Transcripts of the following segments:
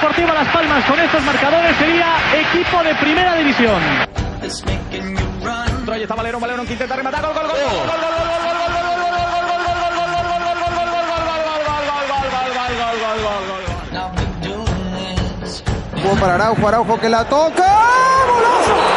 Deportiva Las Palmas con estos marcadores sería equipo de primera división. Ahí está Valero, Valero que intenta rematar, gol, gol, gol, gol, gol, gol, gol, gol, gol, Jugó para Araujo, Araujo que la toca. ¡Golazo!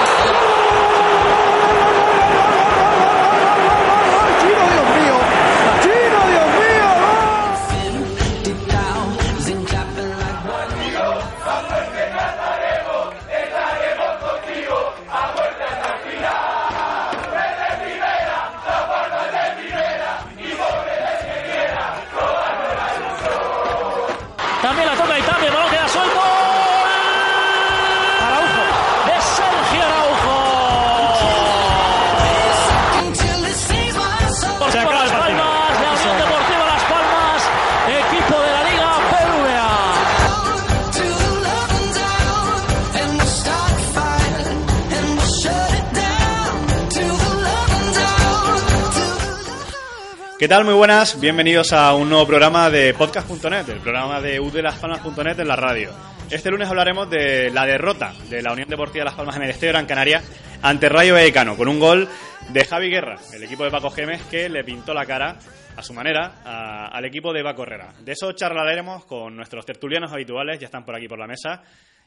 ¿Qué tal? Muy buenas, bienvenidos a un nuevo programa de podcast.net, el programa de udelaspalmas.net en la radio. Este lunes hablaremos de la derrota de la Unión Deportiva Las Palmas en el Estadio Gran Canaria ante Rayo Vallecano, con un gol de Javi Guerra, el equipo de Paco Gémez, que le pintó la cara a su manera a- al equipo de Paco Herrera. De eso charlaremos con nuestros tertulianos habituales, ya están por aquí por la mesa,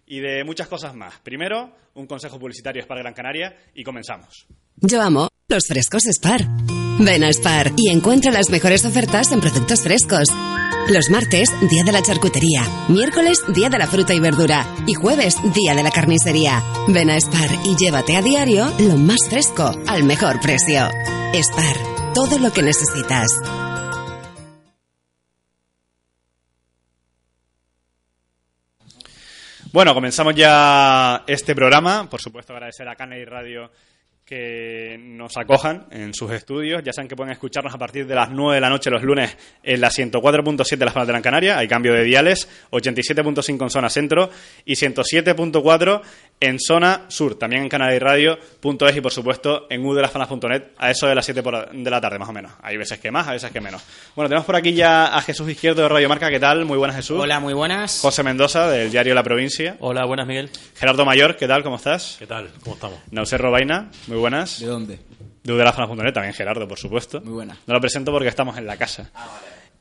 y de muchas cosas más. Primero, un consejo publicitario para Gran Canaria y comenzamos. Yo amo los frescos Spar. Ven a Spar y encuentra las mejores ofertas en productos frescos. Los martes, día de la charcutería. Miércoles, día de la fruta y verdura. Y jueves, día de la carnicería. Ven a Spar y llévate a diario lo más fresco al mejor precio. Spar, todo lo que necesitas. Bueno, comenzamos ya este programa. Por supuesto, agradecer a Cana y Radio que nos acojan en sus estudios. Ya saben que pueden escucharnos a partir de las 9 de la noche los lunes en la 104.7 de las Palmas de Gran Canaria. Hay cambio de diales, 87.5 en zona centro y 107.4 en zona sur. También en canalirradio.es y, por supuesto, en udelafanas.net a eso de las 7 por- de la tarde, más o menos. Hay veces que más, hay veces que menos. Bueno, tenemos por aquí ya a Jesús Izquierdo de Radio Marca. ¿Qué tal? Muy buenas, Jesús. Hola, muy buenas. José Mendoza, del diario La Provincia. Hola, buenas, Miguel. Gerardo Mayor, ¿qué tal? ¿Cómo estás? ¿Qué tal? ¿Cómo estamos? Nauser Robaina, muy buenas. ¿De dónde? De udelafanas.net, también Gerardo, por supuesto. Muy buena. No lo presento porque estamos en la casa.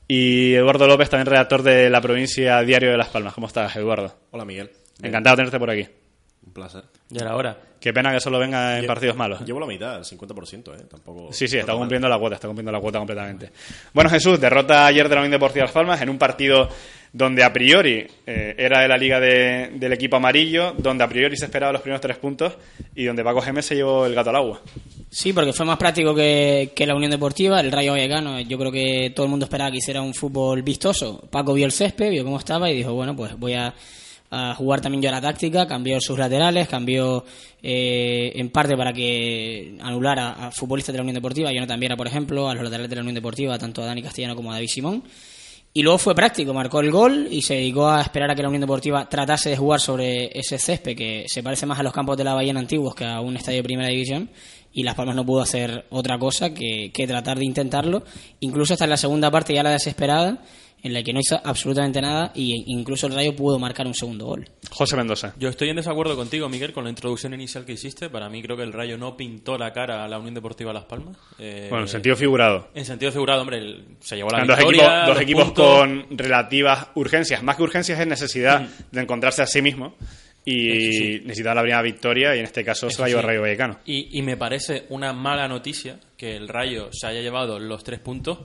Y Eduardo López, también redactor de La Provincia Diario de Las Palmas. ¿Cómo estás, Eduardo? Hola Miguel. Encantado de tenerte por aquí. Placer. Ya era hora. Qué pena que solo venga en Lle- partidos malos. Llevo la mitad, el 50%, ¿eh? Tampoco. Sí, sí, está mal. cumpliendo la cuota, está cumpliendo la cuota completamente. Bueno, Jesús, derrota ayer de la Unión Deportiva Las Palmas en un partido donde a priori eh, era de la liga de- del equipo amarillo, donde a priori se esperaba los primeros tres puntos y donde Paco Gémez se llevó el gato al agua. Sí, porque fue más práctico que, que la Unión Deportiva, el Rayo Vallecano. Yo creo que todo el mundo esperaba que hiciera un fútbol vistoso. Paco vio el césped, vio cómo estaba y dijo, bueno, pues voy a, a jugar también yo a la táctica. Cambió sus laterales, cambió eh, en parte para que anulara a futbolistas de la Unión Deportiva, Jonathan Viera, por ejemplo, a los laterales de la Unión Deportiva, tanto a Dani Castellano como a David Simón. Y luego fue práctico, marcó el gol y se dedicó a esperar a que la Unión Deportiva tratase de jugar sobre ese césped que se parece más a los campos de la Bahía antiguos que a un estadio de primera división. Y Las Palmas no pudo hacer otra cosa que, que tratar de intentarlo, incluso hasta en la segunda parte ya la desesperada, en la que no hizo absolutamente nada y incluso el Rayo pudo marcar un segundo gol. José Mendoza. Yo estoy en desacuerdo contigo, Miguel, con la introducción inicial que hiciste. Para mí creo que el Rayo no pintó la cara a la Unión Deportiva Las Palmas. Eh, Bueno, en sentido figurado. En sentido figurado, hombre, el- se llevó la dos victoria, equipos, dos los equipos puntos. con relativas urgencias. Más que urgencias es necesidad de encontrarse a sí mismo y sí. necesitar la primera victoria y en este caso se la llevó sí. Rayo Vallecano. Y, y me parece una mala noticia que el Rayo se haya llevado los tres puntos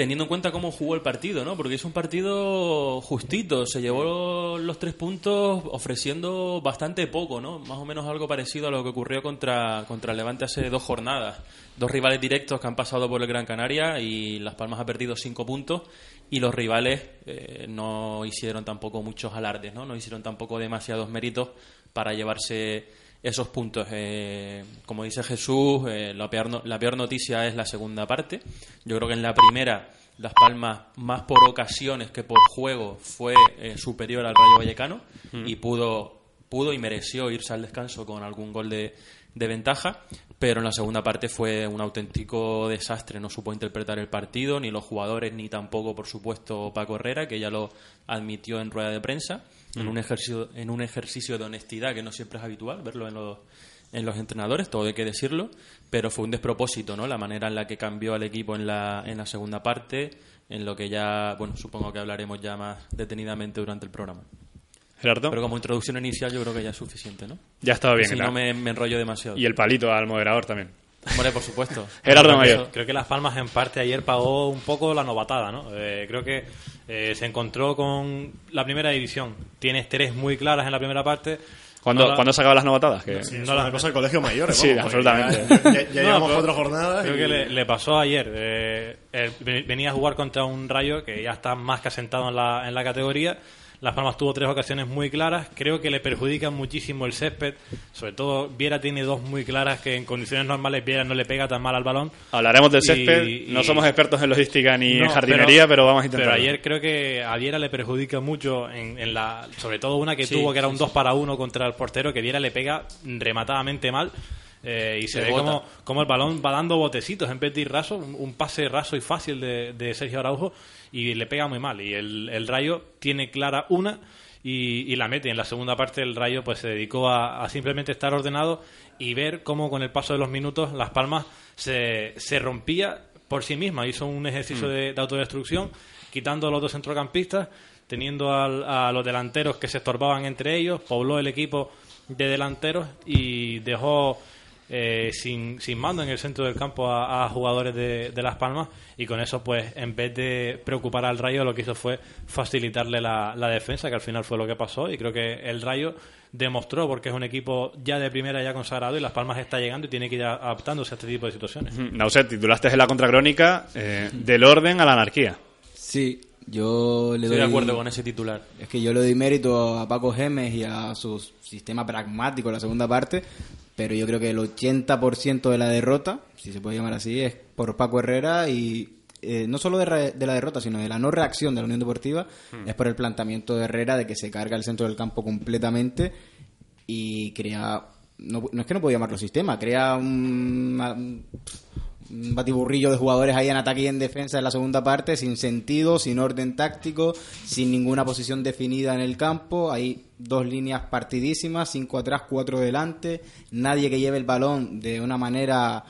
teniendo en cuenta cómo jugó el partido, ¿no? Porque es un partido justito, se llevó los tres puntos ofreciendo bastante poco, ¿no? Más o menos algo parecido a lo que ocurrió contra, contra Levante hace dos jornadas. Dos rivales directos que han pasado por el Gran Canaria y Las Palmas ha perdido cinco puntos y los rivales eh, no hicieron tampoco muchos alardes, ¿no? No hicieron tampoco demasiados méritos para llevarse esos puntos. Eh, como dice Jesús, eh, la, peor, no- la peor noticia es la segunda parte. Yo creo que en la primera Las Palmas, más por ocasiones que por juego, fue eh, superior al Rayo Vallecano y pudo, pudo y mereció irse al descanso con algún gol de, de ventaja. Pero en la segunda parte fue un auténtico desastre. No supo interpretar el partido, ni los jugadores, ni tampoco, por supuesto, Paco Herrera, que ya lo admitió en rueda de prensa, en, un ejercicio, en un ejercicio de honestidad que no siempre es habitual verlo en los, en los entrenadores, todo hay que decirlo, pero fue un despropósito, ¿no? La manera en la que cambió al equipo en la, en la segunda parte, en lo que ya, bueno, supongo que hablaremos ya más detenidamente durante el programa. Gerardo, Pero como introducción inicial yo creo que ya es suficiente, ¿no? ya estaba bien. si no me, me enrollo demasiado. Y el palito al moderador también. Hombre, por supuesto. Gerardo Creo que Mayor. Creo que Las Palmas en parte ayer pagó un poco la novatada, ¿no? Eh, creo que eh, se encontró con la primera división. Tienes tres muy claras en la primera parte. ¿Cuándo, No la- ¿cuándo se acaban las novatadas? Que- Sí, No la- una cosa del colegio mayor. Sí, absolutamente. Ya, ya- ya No, llevamos cuatro jornadas. Creo y- que le, le pasó ayer. Eh, venía a jugar contra un Rayo que ya está más que asentado en la, en la categoría. Las Palmas tuvo tres ocasiones muy claras. Creo que le perjudica muchísimo el césped. Sobre todo, Viera tiene dos muy claras que en condiciones normales Viera no le pega tan mal al balón. Hablaremos del Y- césped. y- No somos expertos en logística ni en jardinería, pero, vamos a intentar. Pero ayer creo que a Viera le perjudica mucho, en, en la, sobre todo una que Sí, tuvo que era un sí. 2 para 1 contra el portero, que Viera le pega rematadamente mal. eh, y se Se ve como, como el balón va dando botecitos en vez de ir raso, un, un pase raso y fácil de, de Sergio Araujo y le pega muy mal. Y el, el Rayo tiene clara una y, y la mete. En la segunda parte el Rayo pues se dedicó a, a simplemente estar ordenado y ver cómo con el paso de los minutos Las Palmas se, se rompía por sí misma. Hizo un ejercicio de, de autodestrucción, quitando a los dos centrocampistas, teniendo al- a los delanteros que se estorbaban entre ellos, pobló el equipo de delanteros y dejó eh, sin, sin mando en el centro del campo a, a jugadores de, de Las Palmas y con eso pues en vez de preocupar al Rayo lo que hizo fue facilitarle la, la defensa que al final fue lo que pasó y creo que el Rayo demostró porque es un equipo ya de primera ya consagrado y Las Palmas está llegando y tiene que ir adaptándose a este tipo de situaciones. Nauset, titulaste en la contracrónica eh, del orden a la anarquía. Sí, yo le Estoy doy... de acuerdo con ese titular. Es que yo le doy mérito a Paco Gemes y a su sistema pragmático en la segunda parte, pero yo creo que el 80% de la derrota, si se puede llamar así, es por Paco Herrera y eh, no solo de, re- de la derrota, sino de la no reacción de la Unión Deportiva, es por el planteamiento de Herrera de que se carga el centro del campo completamente y crea... No, no es que no puedo llamarlo sistema, crea un, un batiburrillo de jugadores ahí en ataque y en defensa en la segunda parte, sin sentido, sin orden táctico, sin ninguna posición definida en el campo. Hay dos líneas partidísimas, cinco atrás, cuatro delante. Nadie que lleve el balón de una manera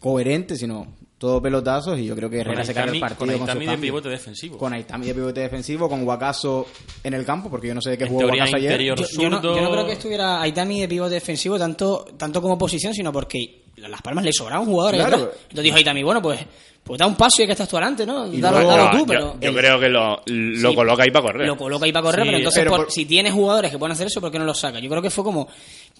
coherente, sino todo pelotazos. Y yo creo que Herrera se carga el partido con con, Aitami de cambios. pivote defensivo. Con Aitami de pivote defensivo, con Guacaso en el campo, porque yo no sé de qué jugó Guacaso ayer. interior Yo, yo no, zurdo. yo no creo que estuviera Aitami de pivote defensivo tanto, tanto como posición, sino porque a Las Palmas le sobraban jugadores. Claro. detrás. Entonces dijo Aitami, bueno, pues, pues da un paso y que estás tú adelante, ¿no? Dalo, dalo tú, yo- pero... yo, el- creo que lo, lo Sí. coloca ahí para correr. Lo coloca ahí para correr, Sí, pero entonces pero por- por- si tienes jugadores que pueden hacer eso, ¿por qué no los saca? Yo creo que fue como...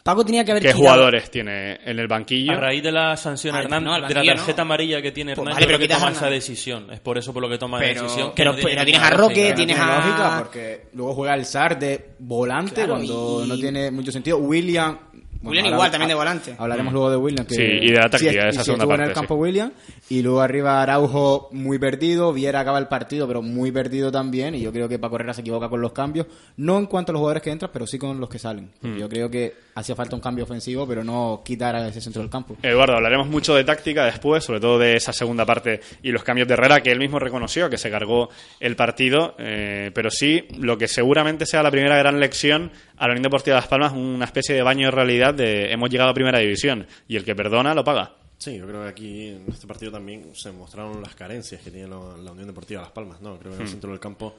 Paco tenía que haber ¿Qué tirado- jugadores tiene en el banquillo? A raíz de la sanción Ah, no, el de la tarjeta no. amarilla que tiene Pues Hernández, vale, pero que toma esa decisión. Es por eso por lo que toma Pero- la decisión. que pero- no pero tienes a Roque, tienes tiene a- lógica porque luego juega el SAR de volante Claro, cuando y- no tiene mucho sentido. William. William ahora- igual, también de volante. Hablaremos luego de William. Que Sí, y de la táctica, sí, esa sí segunda estuvo en parte, el campo sí. William. Y luego arriba Araujo muy perdido. Viera acaba el partido, pero muy perdido también. Y yo creo que Paco Herrera se equivoca con los cambios. No en cuanto a los jugadores que entran, pero sí con los que salen. Hmm. Yo creo que hacía falta un cambio ofensivo, pero no quitar a ese centro del campo. Eduardo, hablaremos mucho de táctica después, sobre todo de esa segunda parte y los cambios de Herrera, que él mismo reconoció que se cargó el partido, eh, pero sí, lo que seguramente sea la primera gran lección a la Unión Deportiva de Las Palmas, una especie de baño de realidad de hemos llegado a primera división y el que perdona lo paga. Sí, yo creo que aquí en este partido también se mostraron las carencias que tiene la, la Unión Deportiva Las Palmas. No, creo que en el centro del campo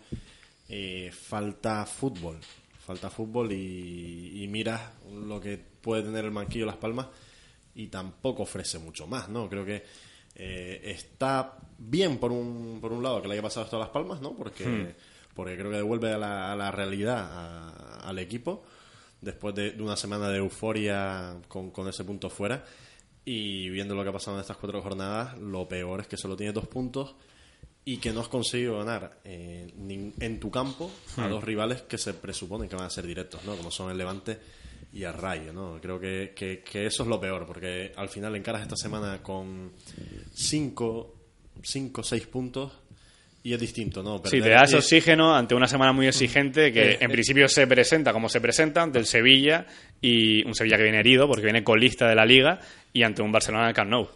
eh, falta fútbol. Falta fútbol y, y miras lo que puede tener el banquillo Las Palmas y tampoco ofrece mucho más, ¿no? Creo que Eh, está bien por un, por un lado que le haya pasado esto a Las Palmas, ¿no? Porque, Hmm. porque creo que devuelve a la, a la realidad a- al equipo después de, de una semana de euforia con, con ese punto fuera. Y viendo lo que ha pasado en estas cuatro jornadas, lo peor es que solo tiene dos puntos y que no has conseguido ganar eh, en tu campo a Hmm. dos rivales que se presuponen que van a ser directos, ¿no? Como son el Levante y el Rayo, ¿no? Creo que, que- que eso es lo peor, porque al final encaras esta semana con cinco, cinco seis puntos y es distinto, ¿no? Sí, Perder- te da ese y- oxígeno ante una semana muy exigente que Eh, en eh. principio se presenta como se presenta ante el Sevilla y un Sevilla que viene herido porque viene colista de la liga y ante un Barcelona en el Camp Nou.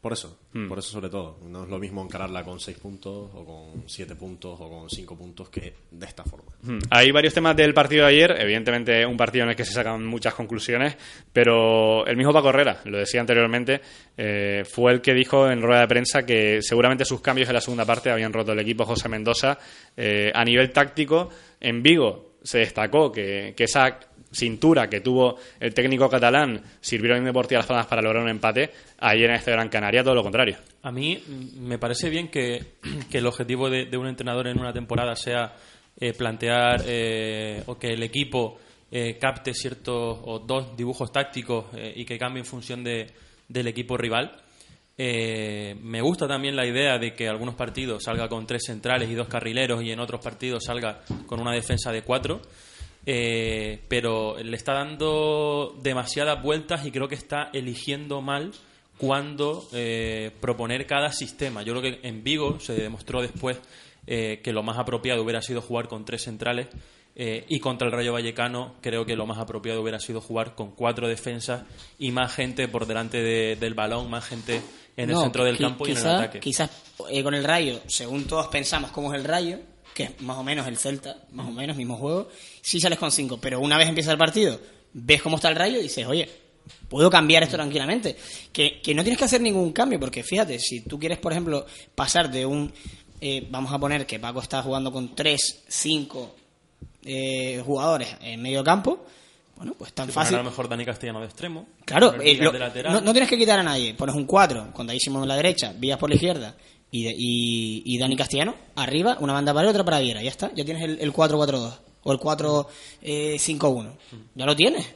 Por eso, Mm. por eso sobre todo. No es lo mismo encararla con seis puntos o con siete puntos o con cinco puntos que de esta forma. Hmm. Hay varios temas del partido de ayer, evidentemente un partido en el que se sacan muchas conclusiones, pero el mismo Paco Herrera, lo decía anteriormente, eh, fue el que dijo en rueda de prensa que seguramente sus cambios en la segunda parte habían roto el equipo José Mendoza. Eh, a nivel táctico, en Vigo se destacó que, que esa cintura que tuvo el técnico catalán sirvió en Deportiva Las Palmas para lograr un empate, ayer en este Gran Canaria todo lo contrario. A mí mm, me parece bien que, que el objetivo de, de un entrenador en una temporada sea eh, plantear eh, o que el equipo eh, capte ciertos o dos dibujos tácticos y que cambie en función de, del equipo rival. Me gusta también la idea de que algunos partidos salga con tres centrales y dos carrileros y en otros partidos salga con una defensa de cuatro. Eh, pero le está dando demasiadas vueltas y creo que está eligiendo mal cuando eh, proponer cada sistema. Yo creo que en Vigo se demostró después eh, que lo más apropiado hubiera sido jugar con tres centrales eh, y contra el Rayo Vallecano creo que lo más apropiado hubiera sido jugar con cuatro defensas y más gente por delante de- del balón, más gente en el centro del campo y en el ataque. Quizás eh, con el Rayo, según todos pensamos cómo es el Rayo, que es más o menos el Celta, más o menos, mismo juego, sí sales con cinco, pero una vez empieza el partido, ves cómo está el Rayo y dices, oye, puedo cambiar esto tranquilamente. Que, que no tienes que hacer ningún cambio, porque fíjate, si tú quieres, por ejemplo, pasar de un... eh, vamos a poner que Paco está jugando con tres, cinco eh, jugadores en medio campo, bueno, pues tan fácil. a lo mejor Dani Castellano de extremo. Claro, eh, lo- de lateral. no, no tienes que quitar a nadie. Pones un 4 con David Simón en la derecha, Vías por la izquierda y, de- y, y Dani Castellano arriba, una banda para él, otra para Viera. Ya está, ya tienes el, el 4-4-2 o el 4-5-1. Ya lo tienes.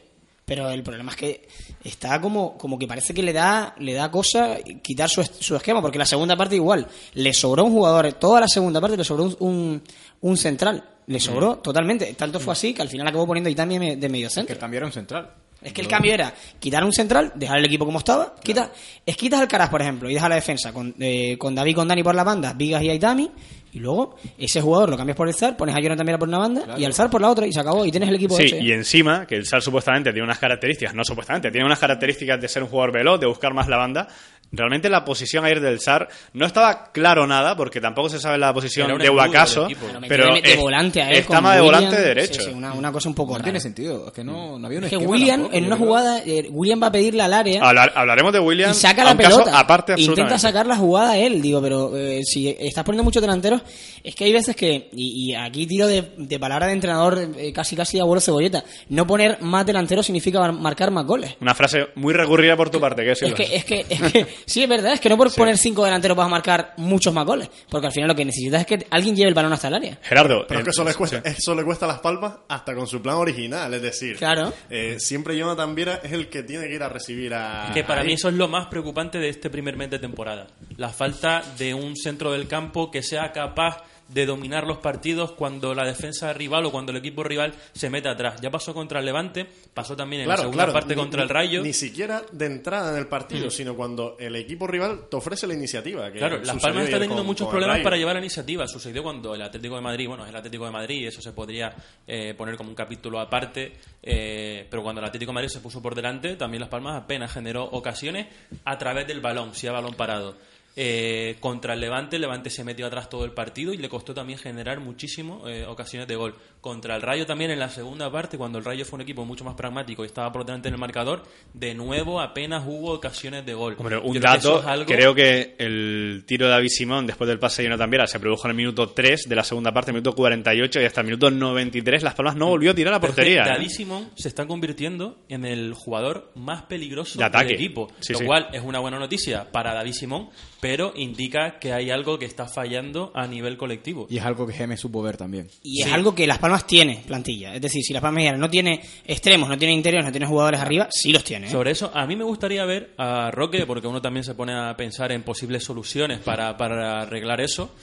Pero el problema es que está como, como que parece que le da, le da cosa quitar su, su esquema, porque la segunda parte igual, le sobró un jugador, toda la segunda parte le sobró un, un, un central, le sobró totalmente. Tanto fue así que al final acabó poniendo Itami de de medio centro. Que cambiaron central. Es que el cambio era quitar un central, dejar el equipo como estaba, quita, es quitas al Caras, por ejemplo, y dejas la defensa con, eh, con David con Dani por la banda, Vigas y Aitami, y luego ese jugador lo cambias por el Zar, pones a Jonathan Mira por una banda y al Zar por la otra y se acabó y tienes el equipo Sí, y encima, que el SAR supuestamente tiene unas características, no supuestamente, tiene unas características de ser un jugador veloz, de buscar más la banda. Realmente la posición ayer del SAR no estaba claro nada, porque tampoco se sabe la posición de Huacaso. Pero de es- volante a él está más de William, volante derecho. sí, sí, una, una cosa un poco No rara. tiene sentido. Es que no, no había un Es que William, tampoco, en una jugada, eh, William va a pedirle al área Hablar- hablaremos de William y saca a la caso pelota. aparte Intenta sacar la jugada él, digo, pero eh, si estás poniendo muchos delanteros, es que hay veces que, y, y aquí tiro de, de palabra de entrenador eh, casi casi abuelo cebolleta, no poner más delanteros significa mar- marcar más goles. Una frase muy recurrida por tu parte, ¿qué Es que, es que, es que, sí, es verdad, es que no por poner cinco delanteros vas a marcar muchos más goles, porque al final lo que necesitas es que alguien lleve el balón hasta el área. Gerardo, Pero es que eh, eso le cuesta, sí. eso le cuesta las palmas hasta con su plan original, es decir, Claro. eh, siempre Jonathan Viera es el que tiene que ir a recibir a. Que para ahí. mí eso es lo más preocupante de este primer mes de temporada. La falta de un centro del campo que sea capaz de dominar los partidos cuando la defensa rival o cuando el equipo rival se mete atrás. Ya pasó contra el Levante, pasó también en la segunda claro, parte ni- contra el Rayo. Ni siquiera de entrada en el partido, Mm. sino cuando el equipo rival te ofrece la iniciativa. que Claro, Las Palmas está teniendo con- muchos con problemas para llevar la iniciativa. Sucedió cuando el Atlético de Madrid, bueno, es el Atlético de Madrid eso se podría eh, poner como un capítulo aparte, eh, pero cuando el Atlético de Madrid se puso por delante, también Las Palmas apenas generó ocasiones a través del balón, si a balón parado. Eh, contra el Levante, el Levante se metió atrás todo el partido y le costó también generar muchísimo eh, ocasiones de gol. Contra el Rayo también en la segunda parte, cuando el Rayo fue un equipo mucho más pragmático y estaba por delante en el marcador, de nuevo apenas hubo ocasiones de gol. Hombre, un Yo creo que eso dato, es algo- creo que el tiro de David Simón después del pase de Jonathan Viera se produjo en el minuto 3 de la segunda parte, minuto 48 y hasta el minuto 93 Las Palmas no volvió a tirar a que portería. ¿eh? David Simón se está convirtiendo en el jugador más peligroso De ataque. del equipo. Sí, lo sí. cual es una buena noticia para David Simón, pero indica que hay algo que está fallando a nivel colectivo. Y es algo que Gemes supo ver también. Y es algo que Las Palmas tiene plantilla. Es decir, si Las Palmas no tiene extremos, no tiene interiores, no tiene jugadores arriba, sí los tiene. ¿eh? Sobre eso, a mí me gustaría ver a Roque, porque uno también se pone a pensar en posibles soluciones para, para arreglar eso.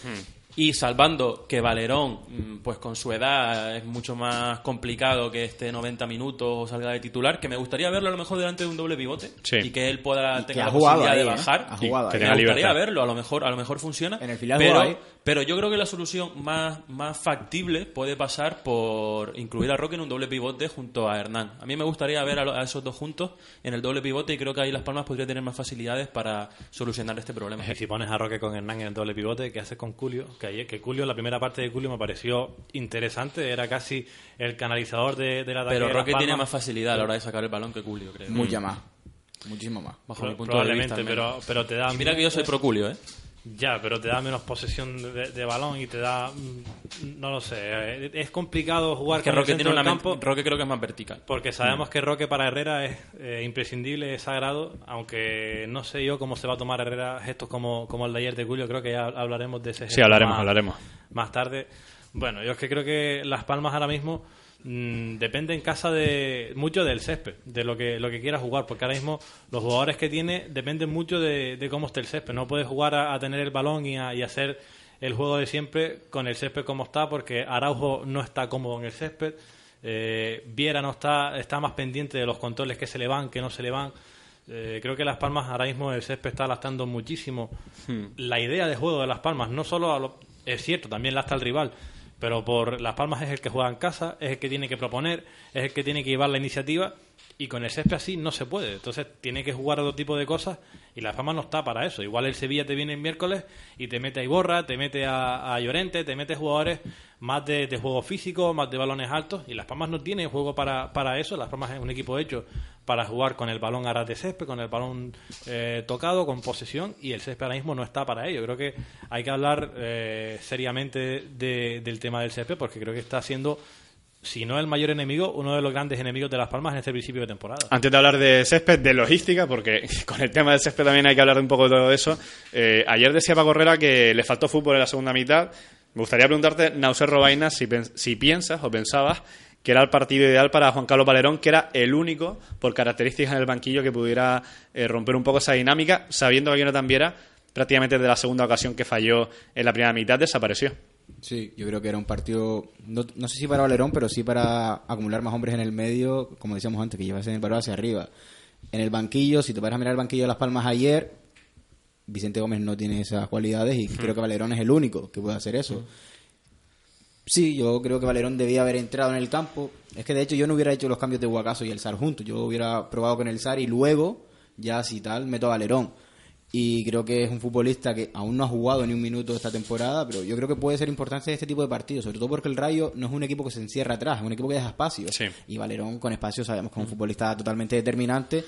Y salvando que Valerón, mm, pues con su edad es mucho más complicado que esté 90 minutos o salga de titular, que me gustaría verlo a lo mejor delante de un doble pivote Sí. y que él pueda tener la posibilidad ahí, de ¿eh? bajar. Ha jugado me gustaría libertad. verlo, a lo mejor, a lo mejor funciona. En el filial pero. Pero yo creo que la solución más, más factible puede pasar por incluir a Roque en un doble pivote junto a Hernán. A mí me gustaría ver a, lo- a esos dos juntos en el doble pivote y creo que ahí Las Palmas podría tener más facilidades para solucionar este problema. Si pones a Roque con Hernán en el doble pivote, ¿qué haces con Julio? Que ayer, que Julio, la primera parte de Julio me pareció interesante, era casi el canalizador de, del ataque. Pero de Las Roque tiene más facilidad a la hora de sacar el balón que Julio, creo. Mucha más. Muchísimo más. Bajo mi punto de Probablemente, vista. al pero, pero te da. Mira que yo soy pro Julio, ¿eh? Ya, pero te da menos posesión de, de balón y te da. mm, No lo sé. eh, Es complicado jugar Que con el Roque, centro tiene una campo. Roque creo que es más vertical. Porque sabemos que Roque para Herrera es eh, imprescindible, es sagrado, aunque no sé yo cómo se va a tomar Herrera gestos como, como el de ayer de Julio, creo que ya hablaremos de ese gesto Sí, hablaremos, más, hablaremos. más tarde. Bueno, yo es que creo que Las Palmas ahora mismo mm, depende en casa de mucho del césped, de lo que, lo que quiera jugar, porque ahora mismo los jugadores que tiene dependen mucho de, de cómo esté el césped. No puedes jugar a, a tener el balón y a, y hacer el juego de siempre con el césped como está, porque Araujo no está cómodo en el césped. Eh, Viera no está, está más pendiente de los controles que se le van, que no se le van. Eh, creo que Las Palmas ahora mismo el césped está lastrando muchísimo la idea de juego de Las Palmas. No solo a lo- es cierto, también lastra el rival, pero por Las Palmas es el que juega en casa, es el que tiene que proponer, es el que tiene que llevar la iniciativa y con el césped así no se puede. Entonces tiene que jugar otro tipo de cosas y Las Palmas no está para eso. Igual el Sevilla te viene el miércoles y te mete a Iborra, te mete a, a Llorente, te mete jugadores más de, juego físico, más de balones altos y Las Palmas no tiene juego para, para eso. Las Palmas es un equipo hecho para jugar con el balón a de césped, con el balón eh, tocado, con posesión y el césped ahora mismo no está para ello. Creo que hay que hablar eh, seriamente de- del tema del césped porque creo que está siendo, si no el mayor enemigo, uno de los grandes enemigos de Las Palmas en este principio de temporada. Antes de hablar de césped, de logística, porque con el tema del césped también hay que hablar un poco de todo eso. eh, ayer decía Paco Herrera que le faltó fútbol en la segunda mitad. Me gustaría preguntarte, Nauser Robaina, si, si piensas o pensabas que era el partido ideal para Juan Carlos Valerón, que era el único, por características en el banquillo, que pudiera eh, romper un poco esa dinámica, sabiendo que Jonathan Viera, prácticamente desde la segunda ocasión que falló en la primera mitad, desapareció. Sí, yo creo que era un partido, no, no sé si para Valerón, pero sí para acumular más hombres en el medio, como decíamos antes, que llevasen el balón hacia arriba. En el banquillo, si te vas a mirar el banquillo de Las Palmas ayer, Vicente Gómez no tiene esas cualidades y creo que Valerón es el único que puede hacer eso. Sí, yo creo que Valerón debía haber entrado en el campo. Es que de hecho yo no hubiera hecho los cambios de Huacaso y el SAR juntos. Yo hubiera probado con el SAR y luego, ya si tal, meto a Valerón. Y creo que es un futbolista que aún no ha jugado ni un minuto esta temporada, pero yo creo que puede ser importante este tipo de partidos, sobre todo porque el Rayo no es un equipo que se encierra atrás, es un equipo que deja espacio. Sí. Y Valerón con espacio sabemos que es un futbolista totalmente determinante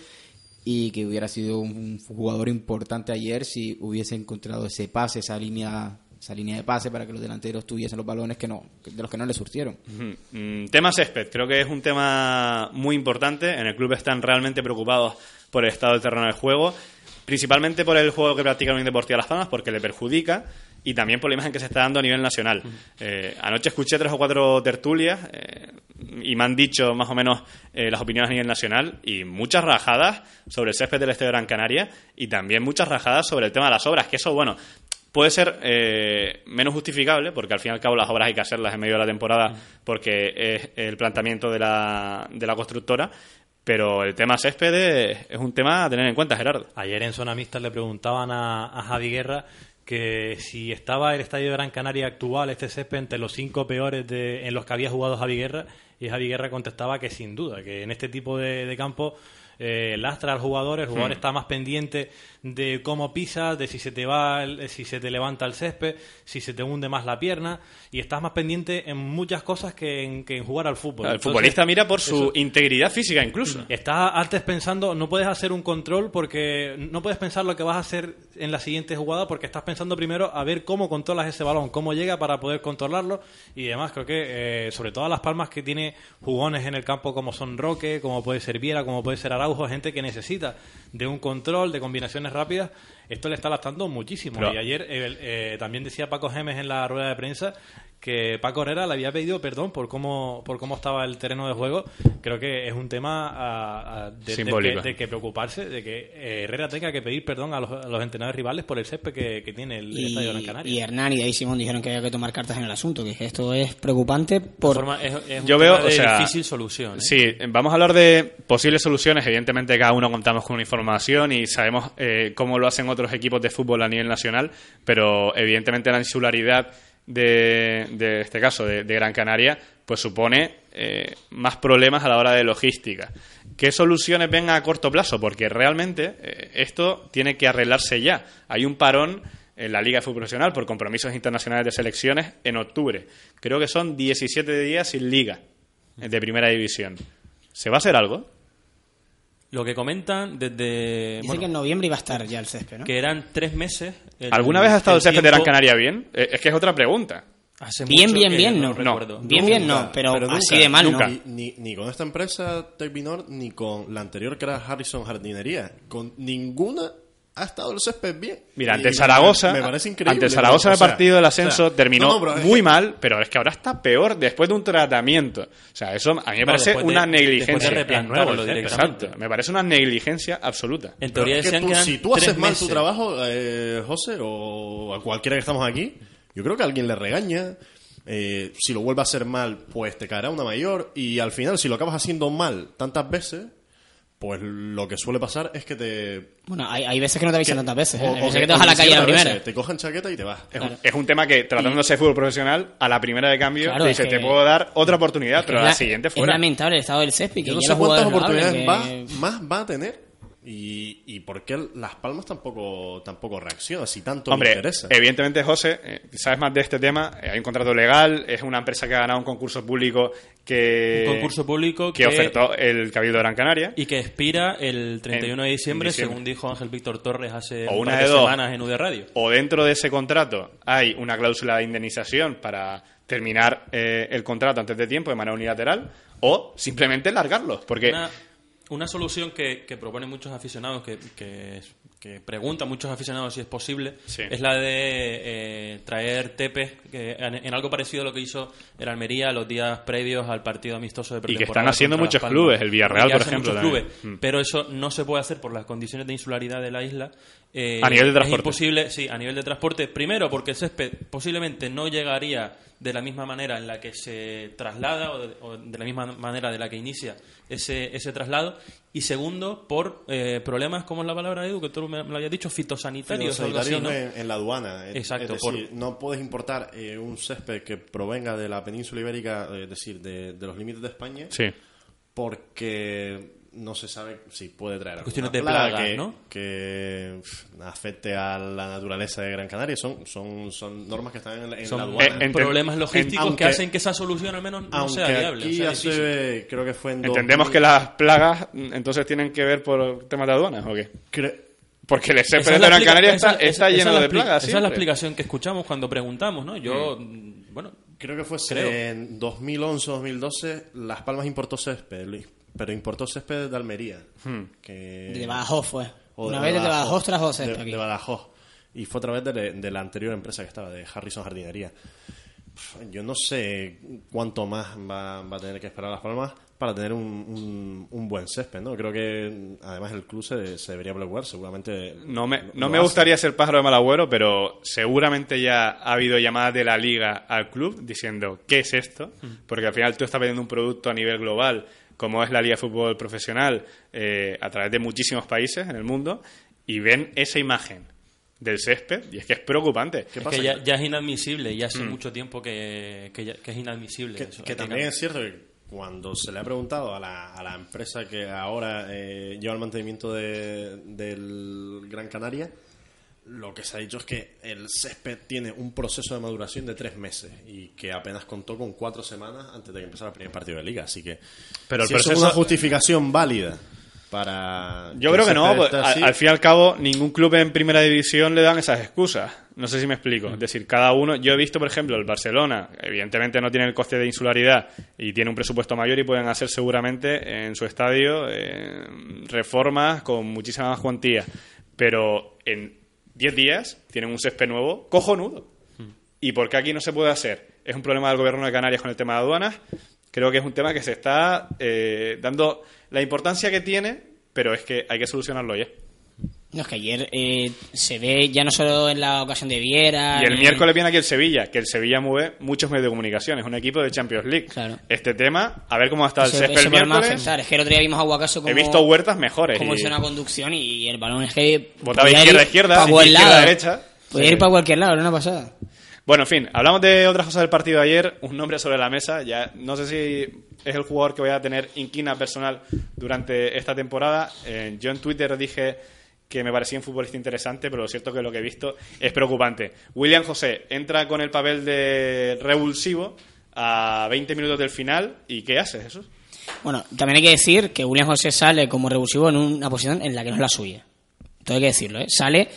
y que hubiera sido un jugador importante ayer si hubiese encontrado ese pase, esa línea esa línea de pase para que los delanteros tuviesen los balones que no de los que no le surtieron. Mm, Tema césped, creo que es un tema muy importante. En el club están realmente preocupados por el estado del terreno de juego, principalmente por el juego que practica Unión Deportiva Las Palmas, porque le perjudica, y también por la imagen que se está dando a nivel nacional. Eh, anoche escuché tres o cuatro tertulias eh, y me han dicho más o menos eh, las opiniones a nivel nacional y muchas rajadas sobre el césped del este de Gran Canaria y también muchas rajadas sobre el tema de las obras, que eso, bueno, puede ser eh, menos justificable, porque al fin y al cabo las obras hay que hacerlas en medio de la temporada porque es el planteamiento de la, de la constructora, pero el tema césped es, un tema a tener en cuenta, Gerardo. Ayer en Zona Mixta le preguntaban a, a Javi Guerra que si estaba el estadio de Gran Canaria actual, este césped, entre los cinco peores de, en los que había jugado Javi Guerra, y Javi Guerra contestaba que sin duda, que en este tipo de, de campo eh, lastra al jugador, el jugador Hmm. está más pendiente de cómo pisas, de si se te va, si se te levanta el césped, si se te hunde más la pierna, y estás más pendiente en muchas cosas que en, que en jugar al fútbol. El Entonces, futbolista mira por su eso- integridad física incluso. Estás antes pensando, no puedes hacer un control porque no puedes pensar lo que vas a hacer en la siguiente jugada porque estás pensando primero a ver cómo controlas ese balón, cómo llega para poder controlarlo y demás. Creo que, eh, sobre todo las palmas que tiene jugones en el campo como son Roque, como puede ser Viera, como puede ser Araujo, gente que necesita de un control, de combinaciones rápidas, esto le está lastrando muchísimo. Pero- y ayer eh, eh, también decía Paco Gemes en la rueda de prensa que Paco Herrera le había pedido perdón por cómo por cómo estaba el terreno de juego. Creo que es un tema a- a- de, que, de que preocuparse, de que eh, Herrera tenga que pedir perdón a los, a los entrenadores rivales por el césped que, que tiene el, el estadio de Gran Y, Canaria. y Hernán y David Simón dijeron que había que tomar cartas en el asunto, que esto es preocupante por... forma- es- es un Yo tema veo, o de sea, difícil solución. ¿eh? Sí, vamos a hablar de posibles soluciones. Evidentemente, cada uno contamos con una información y sabemos eh, cómo lo hacen otros equipos de fútbol a nivel nacional, pero evidentemente la insularidad de, de este caso, de, Gran Canaria, pues supone eh, más problemas a la hora de logística. ¿Qué soluciones ven a corto plazo? Porque realmente eh, esto tiene que arreglarse ya. Hay un parón en la Liga Fútbol Profesional por compromisos internacionales de selecciones en octubre. Creo que son 17 días sin liga eh, de primera división. ¿Se va a hacer algo? Lo que comentan desde... Dicen bueno, que en noviembre iba a estar ya el césped, ¿no? que eran tres meses. el- ¿Alguna vez ha estado el césped de Gran Canaria bien? Eh, Es que es otra pregunta. Hace Bien, mucho bien, bien, no. recuerdo. Bien, bien, no, pero, nunca, así de mal nunca. no. Ni, ni, ni con esta empresa Tecvinor ni con la anterior que era Harrison Jardinería. Con ninguna ha estado el césped bien. Mira, Y ante me- Zaragoza, me parece increíble. ante Zaragoza ¿no? el partido del ascenso o sea, terminó no, no, muy que- mal, pero es que ahora está peor después de un tratamiento. O sea, eso a mí me No, parece de- una de negligencia. Nuevo. Exacto, me parece una negligencia absoluta. En teoría es que tú- si tú haces mal meses. tu trabajo, eh, José, o a cualquiera que estamos aquí, yo creo que alguien le regaña. Eh, si lo vuelve a hacer mal, pues te caerá una mayor. Y al final, si lo acabas haciendo mal tantas veces, pues lo que suele pasar es que te. Bueno, hay, hay veces que no te avisan tantas veces. ¿eh? o- Hay o veces que te vas a la calle a la primera. veces Te cogen chaqueta y te vas. Es, un, es un tema que, tratándose de fútbol profesional, a la primera de cambio, Claro, te es dice, que- te puedo dar otra oportunidad, pero a Es la la- siguiente Es fuera. lamentable el estado del césped. Que Yo no sé cuántas oportunidades que- va- más va a tener. Y, y por qué Las Palmas tampoco, tampoco reacciona si tanto le Hombre, interesa. evidentemente, José, eh, sabes más de este tema. eh, hay un contrato legal, es una empresa que ha ganado un concurso público que, Un concurso público que que- ofertó el Cabildo de Gran Canaria. Y que expira el 31 de En- diciembre, en diciembre. según dijo Ángel Víctor Torres hace O un una par de de dos. semanas en UD Radio. o dentro de ese contrato hay una cláusula de indemnización para terminar eh, el contrato antes de tiempo de manera unilateral, o simplemente largarlo. Porque Una, una solución que, que proponen muchos aficionados, que, que, que preguntan muchos aficionados si es posible, Sí. es la de eh, traer tepes, que en, en algo parecido a lo que hizo el Almería los días previos al partido amistoso de Y que están haciendo muchos clubes, el Villarreal, por ejemplo, muchos también. clubes. Mm. Pero eso no se puede hacer por las condiciones de insularidad de la isla. Eh, A nivel de Es transporte. imposible, sí, a nivel de transporte. Primero, porque el césped posiblemente no llegaría de la misma manera en la que se traslada o de, o de la misma manera de la que inicia ese, ese traslado. Y segundo, por eh, problemas, como es la palabra Edu, que tú me, me lo habías dicho, fitosanitarios así, Fitosanitarios ¿no? en, en la aduana. Es- Exacto, Es decir, no puedes importar eh, un césped que provenga de la península ibérica, es decir, de, de los límites de España, sí. porque no se sabe si puede traer Cuestiones de plaga plagas, que, ¿no? que afecte a la naturaleza de Gran Canaria. Son, son, son normas que están en, la- en Son la aduana. Eh, problemas logísticos aunque- que hacen que esa solución al menos no Aunque sea viable. aquí o sea, difícil. hace, creo que fue en Entendemos 2000, que las plagas mm, entonces tienen que ver por temas de aduanas, ¿o qué? cre- Porque el es de Gran Canaria está, esa- está esa lleno de plagas. Esa es la explicación que escuchamos cuando preguntamos, ¿no? Yo, mm, bueno, Creo que fue Creo. en 2011-2012 Las Palmas importó césped, li- pero importó césped de Almería. Hmm. Que... De Badajoz fue. o Una vez de Badajoz trajo césped de, aquí. de Badajoz. Y fue a través de, de la anterior empresa que estaba, de Harrison Jardinería. Yo no sé cuánto más va, va a tener que esperar Las Palmas para tener un, un, un buen césped, ¿no? Creo que además el club se, se debería preocupar, seguramente... No me, no me hace. gustaría ser pájaro de mal agüero, pero seguramente ya ha habido llamadas de la liga al club diciendo ¿qué es esto? Porque al final tú estás vendiendo un producto a nivel global, como es la Liga de Fútbol Profesional, eh, a través de muchísimos países en el mundo, y ven esa imagen del césped, y es que es preocupante. ¿Qué es pasa? que ya, ya es inadmisible, ya hace Mm. mucho tiempo que, que, ya- que es inadmisible. Que, eso, que también es cierto que cuando se le ha preguntado a la, a la empresa que ahora eh, lleva el mantenimiento de- del Gran Canaria, lo que se ha dicho es que el césped tiene un proceso de maduración de tres meses y que apenas contó con cuatro semanas antes de que empezara el primer partido de liga. Así que, Pero el si eso es proceso- una justificación válida para. Yo creo que no, pues, al, fin y al cabo, ningún club en primera división le dan esas excusas. No sé si me explico. Es decir, cada uno. Yo he visto, por ejemplo, el Barcelona, evidentemente no tiene el coste de insularidad y tiene un presupuesto mayor y pueden hacer seguramente en su estadio eh, reformas con muchísima más cuantía. Pero en 10 días tienen un césped nuevo cojonudo. ¿Y por qué aquí no se puede hacer? ¿Es un problema del gobierno de Canarias con el tema de aduanas? Creo que es un tema que se está eh, dando la importancia que tiene, pero es que hay que solucionarlo ya. No, es que ayer eh, se ve ya no solo en la ocasión de Viera. Y el ni- miércoles viene aquí el Sevilla, que el Sevilla mueve muchos medios de comunicación, es un equipo de Champions League. Este tema, a ver cómo está el césped el a miércoles. Es que el otro día vimos a como... He visto huertas mejores. Como y- hizo una conducción y el balón es que... Botaba izquierda, ir izquierda, izquierda, lado. derecha. Podía Sí. ir para cualquier lado, era una pasada. Bueno, en fin, hablamos de otras cosas del partido de ayer. Un nombre sobre la mesa. Ya no sé si es el jugador que voy a tener inquina personal durante esta temporada. Eh, yo en Twitter dije que me parecía un futbolista interesante, pero lo cierto que lo que he visto es preocupante. William José entra con el papel de revulsivo a 20 minutos del final. ¿Y qué hace, Jesús? Bueno, también hay que decir que William José sale como revulsivo en una posición en la que no es la suya. Todo hay que decirlo, ¿eh? Sale...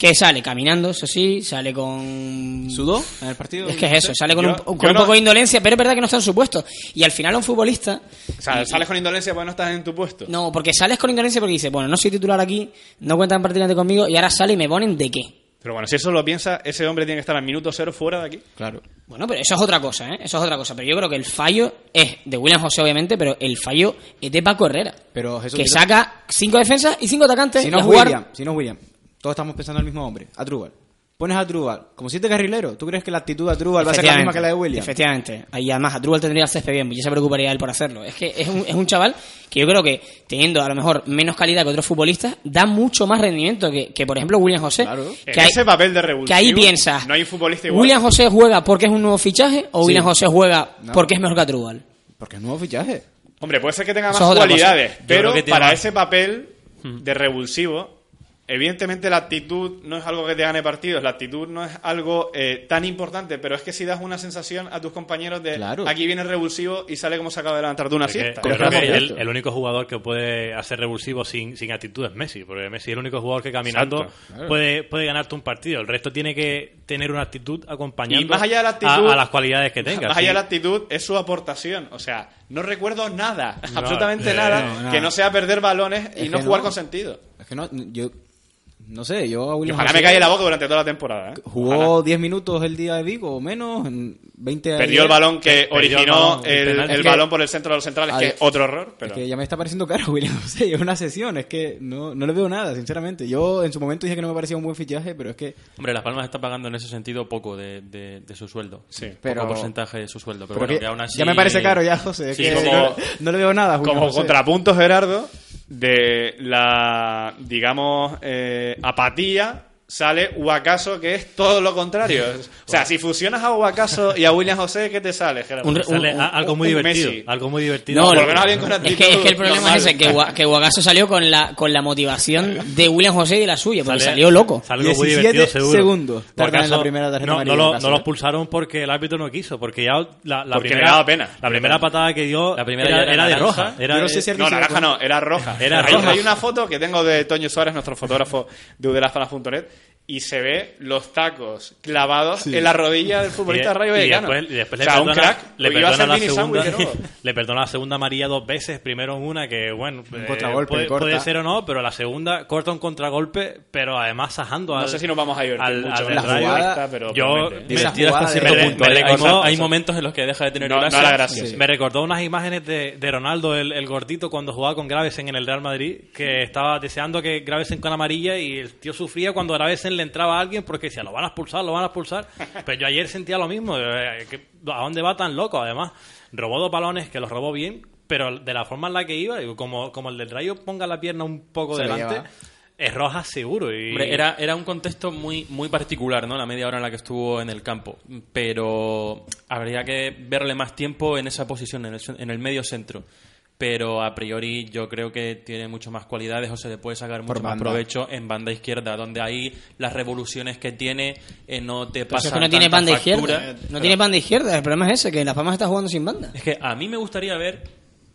que sale? Caminando, eso sí, sale con... ¿Sudó en el partido? Es que es eso, sale con, Yo- un, con un no- poco de indolencia, pero es verdad que no está en su puesto. Y al final a un futbolista... O sea, sales con indolencia porque no estás en tu puesto. No, porque sales con indolencia porque dice, bueno, no soy titular aquí, no cuentan prácticamente conmigo, y ahora sale y me ponen de qué. Pero bueno, si eso lo piensa, ese hombre tiene que estar al minuto cero fuera de aquí. Claro. Bueno, pero eso es otra cosa, ¿eh? Eso es otra cosa. Pero yo creo que el fallo es de William José, obviamente, pero el fallo es de Paco Herrera. Pero Jesús, que saca cinco defensas y cinco atacantes. Si no es jugar- William, si no es William, todos estamos pensando en el mismo hombre, a Trubal. Pones a Trubal como siete carrilero. ¿Tú crees que la actitud de Trubal va a ser la misma que la de William? Efectivamente. Y además, a Trubal tendría el césped bien, ya se preocuparía él por hacerlo. Es que es un, es un chaval que yo creo que, teniendo a lo mejor menos calidad que otros futbolistas, da mucho más rendimiento que, que por ejemplo, William José. En Que, hay- ese papel de revulsivo, que ahí piensas, no hay un futbolista igual. ¿William José juega porque es un nuevo fichaje o Sí. William José juega No. porque es mejor que Trubal? Porque es nuevo fichaje. Hombre, puede ser que tenga más cualidades. Yo pero para ese papel de revulsivo, evidentemente la actitud no es algo que te gane partidos, la actitud no es algo eh, tan importante, pero es que si das una sensación a tus compañeros de Claro. aquí viene el revulsivo y sale como se acaba de levantar de una Es que siesta. yo creo que el, único jugador que puede hacer revulsivo sin, sin actitud es Messi, porque Messi es el único jugador que caminando claro. puede, puede ganarte un partido. El resto tiene que tener una actitud acompañando Y más allá de la a- actitud, a, las cualidades que tenga. Más sí. allá de la actitud, es su aportación. O sea, no recuerdo nada, No, absolutamente eh, nada, no, que no sea perder balones y Es no jugar no. con sentido. Es que no, yo no sé, yo a Y William ojalá José me calle la boca durante toda la temporada. ¿eh? Jugó Ojalá. 10 minutos el día de Vigo o menos, en 20 Perdió ayer. el balón que Perdió originó balón, el balón por el centro de los centrales, que es otro error. Pero... Es que ya me está pareciendo caro William José, es una sesión, es que no, no le veo nada, sinceramente. Yo en su momento dije que no me parecía un buen fichaje, pero es que Hombre, Las Palmas está pagando en ese sentido poco de, de- de su sueldo. Sí. Pero- poco porcentaje de su sueldo. Pero, pero bueno, que que aún así... ya me parece caro ya, José. es Sí, que como- no, no le veo nada William como José. contrapunto, Gerardo, de la, digamos, eh, apatía sale Huacaso, que es todo lo contrario. O sea, si fusionas a Huacaso y a William José, ¿qué te sale? Un Sale un- algo muy divertido. Messi. Algo muy divertido. No, alguien con es que, es que el problema normal. es ese, que, Guagaso salió con la, con la motivación de William José y de la suya, porque Sale- salió loco. algo muy 17 divertido, seguro. segundos en la primera tarjeta no, no, lo, no lo ¿eh? expulsaron porque el árbitro no quiso, porque ya la, la Porque primera, daba pena. la primera patada que dio La primera era, ya era era de roja. Era, no sé si No, naranja era roja. Era hay, roja. hay una foto que tengo de Toño Suárez, nuestro fotógrafo de udelazonas.net, y se ve los tacos clavados en la rodilla del futbolista y, Rayo y Vallecano. después, y después o le sea, un crack. le a perdona la segunda, le perdona la segunda amarilla dos veces, primero en una que bueno, eh, contragolpe, puede, corta. puede ser o no, pero la segunda corta un contragolpe, pero además sajando No al, sé si nos vamos a divertir al- mucho al el Rayo. jugada, Rayo, pero yo- me Hay, momentos en los que deja de tener No- no gracia. la gracia. Sí. Me recordó unas imágenes de, de Ronaldo, el, el gordito, cuando jugaba con Gravesen en el Real Madrid, que estaba deseando que Gravesen con amarilla y el tío sufría cuando Gravesen le entraba a alguien porque decía, lo van a expulsar, lo van a expulsar. Pero yo ayer sentía lo mismo, eh, ¿a dónde va tan loco? Además, robó dos balones, que los robó bien, pero de la forma en la que iba, como, como el del Rayo ponga la pierna un poco Se delante, es roja seguro. Y... Hombre, era, era un contexto muy, muy particular, ¿no? La media hora en la que estuvo en el campo. Pero habría que verle más tiempo en esa posición, en el, en el medio centro. Pero a priori yo creo que tiene mucho más cualidades o se le puede sacar mucho más provecho en banda izquierda, donde ahí las revoluciones que tiene eh, no te Pero si es pasan que no tiene banda factura. izquierda. No tiene banda izquierda. El problema es ese, que Las Palmas está jugando sin banda. Es que a mí me gustaría ver,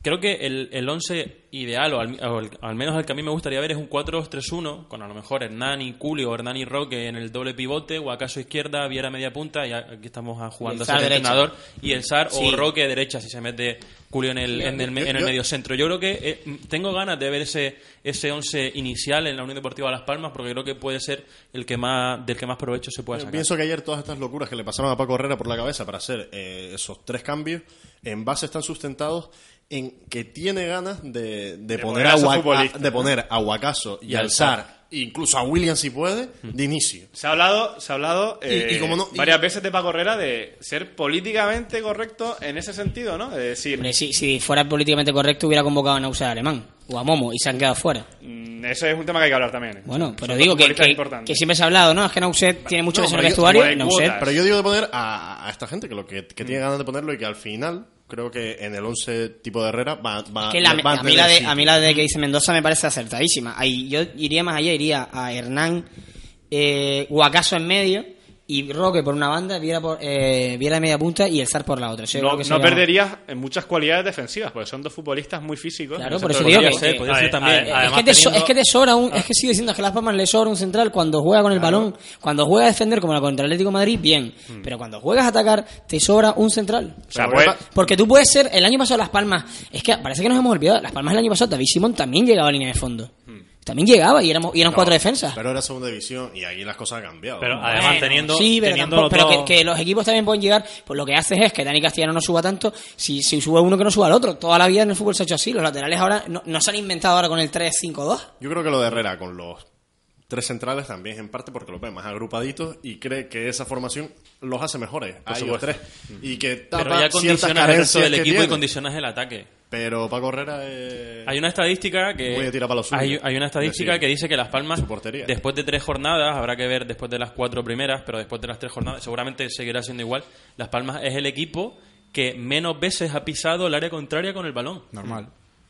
creo que el, el 11 ideal, o al, o el- al menos el que a mí me gustaría ver, es un 4-2-3-1, con a lo mejor Hernani, Culio, Hernani y Roque en el doble pivote, o acaso izquierda, Viera media punta, y aquí estamos jugando Y a el ser entrenador, y el SAR Sí. o Roque derecha si se mete Culio en el, en el, en el yo- medio centro. Yo creo que eh, tengo ganas de ver ese ese 11 inicial en la Unión Deportiva Las Palmas, porque creo que puede ser el que más del que más provecho se pueda Yo sacar. pienso que ayer todas estas locuras que le pasaron a Paco Herrera por la cabeza para hacer eh, esos tres cambios, en base están sustentados en que tiene ganas de, de poner, poner a de poner a Guacaso y, Y al al Sar, incluso a William si puede, de inicio. Se ha hablado, se ha hablado Y- eh, y como no- y- varias veces de Paco Herrera de ser políticamente correcto en ese sentido, ¿no? De decir, Hombre, si, si fuera políticamente correcto, hubiera convocado a Nausa Alemán o a Momo y se han quedado fuera. mm, eso es un tema que hay que hablar también. ¿eh? Bueno, pero digo que, que, que siempre se ha hablado, ¿no? Es que Nauset tiene mucho No, peso en el pero yo- vestuario. Pero yo digo de poner a, a esta gente que lo que, que tiene ganas de ponerlo y que al final creo que en el 11 tipo de Herrera va, va, que la- va a, mí la de, a mí la de que dice Mendoza me parece acertadísima. Ahí, yo iría más allá, iría a Hernán, eh, Guacaso en medio y Roque por una banda, Viera, por, eh, Viera de media punta y el Zar por la otra. Yo no, creo que no perderías en muchas cualidades defensivas, porque son dos futbolistas muy físicos. Claro, por eso digo que- ser también. Es que, te, so- teniendo- es que te sobra un, es que sigue diciendo que Las Palmas le sobra un central cuando juega con el balón, cuando juega a defender como la contra el Atlético de Madrid, bien, pero cuando juegas a atacar te sobra un central. O sea, pues, Porque tú puedes ser, el año pasado Las Palmas, es que parece que nos hemos olvidado, Las Palmas el año pasado, David Simón también llegaba a línea de fondo. También llegaba y éramos y eran No, cuatro defensas. Pero era segunda división y ahí las cosas han cambiado. Pero ¿no? además Bueno, teniendo, sí, pero, teniendo tampoco- los pero dos- que, que los equipos también pueden llegar, pues lo que haces es que Dani Castellano no suba tanto, si, si sube uno que no suba al otro. Toda la vida en el fútbol se ha hecho así, los laterales ahora no, no se han inventado ahora con el 3-5-2. Yo creo que lo de Herrera con los tres centrales también es en parte porque los ve más agrupaditos y cree que esa formación los hace mejores a ellos tres. Y que tapa Pero ya ciertas condicionas el resto carencias del equipo y condicionas el ataque. Pero Paco Herrera es... Hay una estadística que Muy de tira para lo suyo. hay, hay una estadística Decir, que dice que Las Palmas su portería. después de tres jornadas habrá que ver después de las cuatro primeras, pero después de las tres jornadas seguramente seguirá siendo igual. Las Palmas es el equipo que menos veces ha pisado el área contraria con el balón. Normal.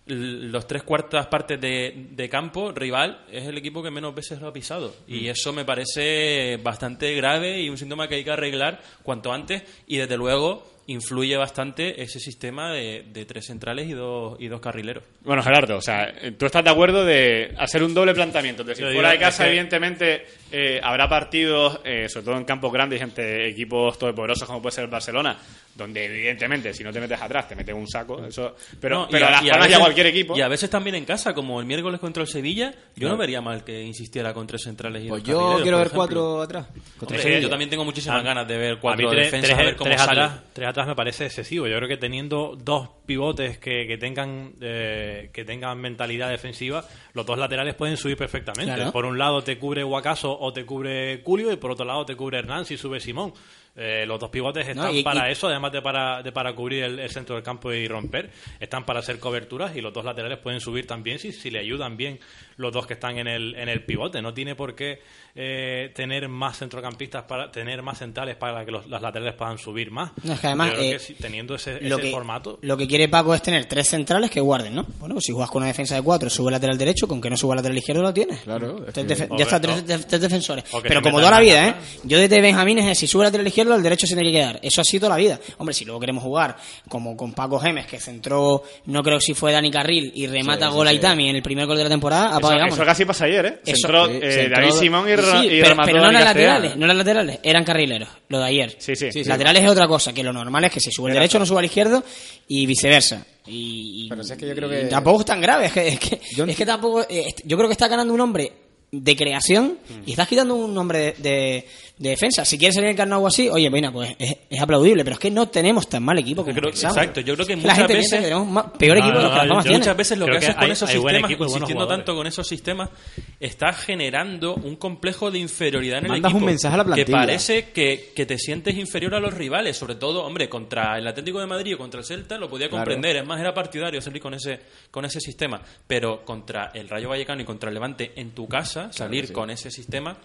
L- Los tres cuartas partes de, de campo rival es el equipo que menos veces lo ha pisado y eso me parece bastante grave y un síntoma que hay que arreglar cuanto antes y desde luego influye bastante ese sistema de, de tres centrales y dos, y dos carrileros. Bueno, Gerardo, o sea, tú estás de acuerdo de hacer un doble planteamiento. Es decir, Yo fuera digo, de casa, es que- evidentemente, eh, habrá partidos, eh, sobre todo en campos grandes, entre equipos todopoderosos como puede ser el Barcelona, donde, evidentemente, si no te metes atrás, te metes un saco. Eso, pero No, y pero a- a, las a a veces- cualquier equipo. Y a veces también en casa, como el miércoles contra el Sevilla, yo no vería mal que insistiera con tres centrales y Pues yo quiero ver ejemplo. cuatro atrás. Hombre, Contra yo también tengo muchísimas A- ganas de ver A mí cuatro tres, defensas, tres- a ver cómo tres sale. atrás, tres atrás me parece excesivo. Yo creo que teniendo dos pivotes que, que tengan eh, que tengan mentalidad defensiva, los dos laterales pueden subir perfectamente. Claro. Por un lado te cubre Guacaso o te cubre Culio y por otro lado te cubre Hernán si sube Simón. Eh, los dos pivotes están No, y- para y- eso, además de para, de para cubrir el, el centro del campo y romper. Están para hacer coberturas y los dos laterales pueden subir también si, si le ayudan bien los dos que están en el, en el pivote. No tiene por qué eh, tener más centrocampistas para tener más centrales para que los, las laterales puedan subir más. No, es que además, Yo creo eh, que si- teniendo ese, lo ese que, formato. lo que quiere Paco es tener tres centrales que guarden, ¿no? Bueno, pues si juegas con una defensa de cuatro, sube el lateral derecho, con que no suba el lateral izquierdo lo tienes. Claro, es que- ya está, tres, defensores. Pero como toda la la vida, ¿eh? Yo desde Benjamín es si sube el lateral izquierdo, el derecho se tiene que quedar. Eso ha sido toda la vida. Hombre, si luego queremos jugar como con Paco Gemes, que centró, no creo si fue Dani Carril, y remata Sí, sí, gol a sí. Itami en el primer gol de la temporada, eso, apaga y vámonos. eso casi pasa ayer, ¿eh? Eso, Centró eh, centró- David Simón y, y pero, remató pero no eran laterales, no eran laterales, eran carrileros, lo de ayer. Sí, sí. Sí, sí. laterales es otra cosa, que lo normal es que si sube el derecho no suba al izquierdo y viceversa. Y, y- Pero si es que yo creo que- tampoco es tan grave, es que, es que, Yo- es que tampoco, eh, yo creo que está ganando un hombre de creación y estás quitando un hombre de, de- de defensa. Si quieres salir encarnado así, oye, bueno, pues es, es aplaudible, pero es que no tenemos tan mal equipo como Yo creo- pensamos. exacto, yo creo que la muchas gente piensa veces- que tenemos más- peor equipo que las yo. Muchas veces lo Creo que que haces con esos sistemas, equipo insistiendo tanto con esos sistemas, está generando un complejo de inferioridad en el Mandas un equipo. mensaje a la Que plantilla. parece que, que te sientes inferior a los rivales, sobre todo, hombre, contra el Atlético de Madrid o contra el Celta lo podía Claro. comprender, es más, era partidario salir con ese, con ese sistema, pero contra el Rayo Vallecano y contra el Levante en tu casa, salir sí. con ese sistema,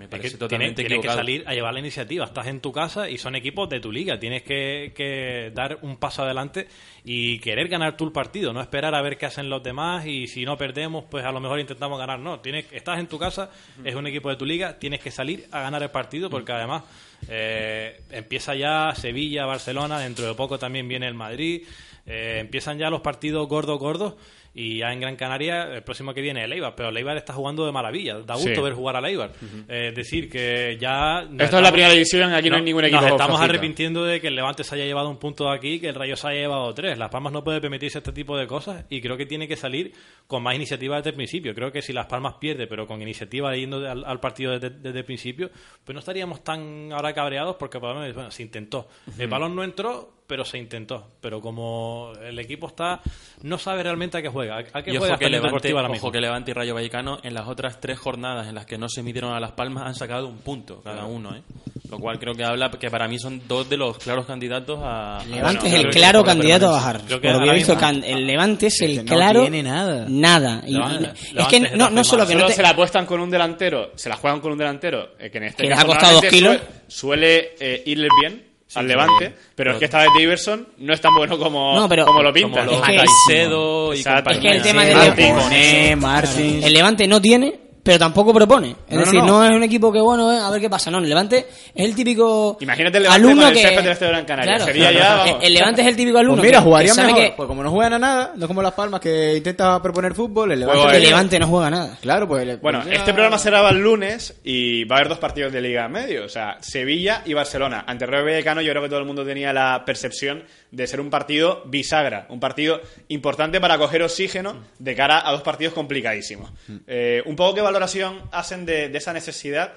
me Es parece que totalmente tiene que equivocado. salir a llevar la iniciativa. Estás en tu casa y son equipos de tu liga. Tienes que, que dar un paso adelante y querer ganar tú el partido, no esperar a ver qué hacen los demás y si no perdemos, pues a lo mejor intentamos ganar. No, tienes, estás en tu casa, es un equipo de tu liga, tienes que salir a ganar el partido porque además eh, empieza ya Sevilla, Barcelona, dentro de poco también viene el Madrid, eh, empiezan ya los partidos gordos, gordos. Y ya en Gran Canaria, el próximo que viene es el Eibar, pero el Eibar está jugando de maravilla. Da gusto Sí. ver jugar al Eibar. Eh, Es decir, que ya. nos Esto es la primera división, aquí no hay ningún equipo Nos estamos arrepintiendo de que el Levante se haya llevado un punto de aquí, que el Rayo se haya llevado tres. Las Palmas no puede permitirse este tipo de cosas y creo que tiene que salir con más iniciativa desde el principio. Creo que si Las Palmas pierde, pero con iniciativa yendo al, al partido desde, desde el principio, pues no estaríamos tan ahora cabreados porque por lo menos, bueno, se intentó. El balón no entró, pero se intentó. Pero como el equipo está, no sabe realmente a qué juega. ¿A a qué Y juega ojo que, Levante, Deportivo ahora ojo mismo? que Levante y Rayo Vallecano en las otras tres jornadas en las que no se midieron a Las Palmas han sacado un punto cada uno, ¿eh? Lo cual creo que habla que para mí son dos de los claros candidatos a... Levante bueno, es el claro candidato a bajar. Creo que Por lo que he visto, can- el Levante es el que no claro. tiene nada. Nada. Y- Levante- y- Levante es que no, solo que no te- se la apuestan con un delantero, se la juegan con un delantero, eh, que en este Que les caso ha costado dos kilos. Suele, suele, eh, irle bien al Levante, pero es que esta vez Iverson no es tan bueno como, No, pero- como lo Como pintan. los Es que- Caicedo y. Es que el tema Sí, del Martín, Martins. El Levante no tiene, pero tampoco propone. Es No, decir, no, no. es un equipo que, bueno, eh, a ver qué pasa. No, el Levante es el típico Imagínate el Levante alumno con el que... césped del Estadio Gran Canaria. Claro. Sería ya. El- El Levante es el típico alumno Pues mira, que- jugaría que mejor. que- Pues como no juegan a nada, no como Las Palmas que intenta proponer fútbol, el Levante... el. Levante no juega nada. Claro, pues... Bueno, ya- este programa se graba el lunes y va a haber dos partidos de Liga en medio. O sea, Sevilla y Barcelona. Ante Rayo Vallecano yo creo que todo el mundo tenía la percepción de ser un partido bisagra. Un partido importante para coger oxígeno de cara a dos partidos complicadísimos. Eh, un poco qué valoración hacen de, de esa necesidad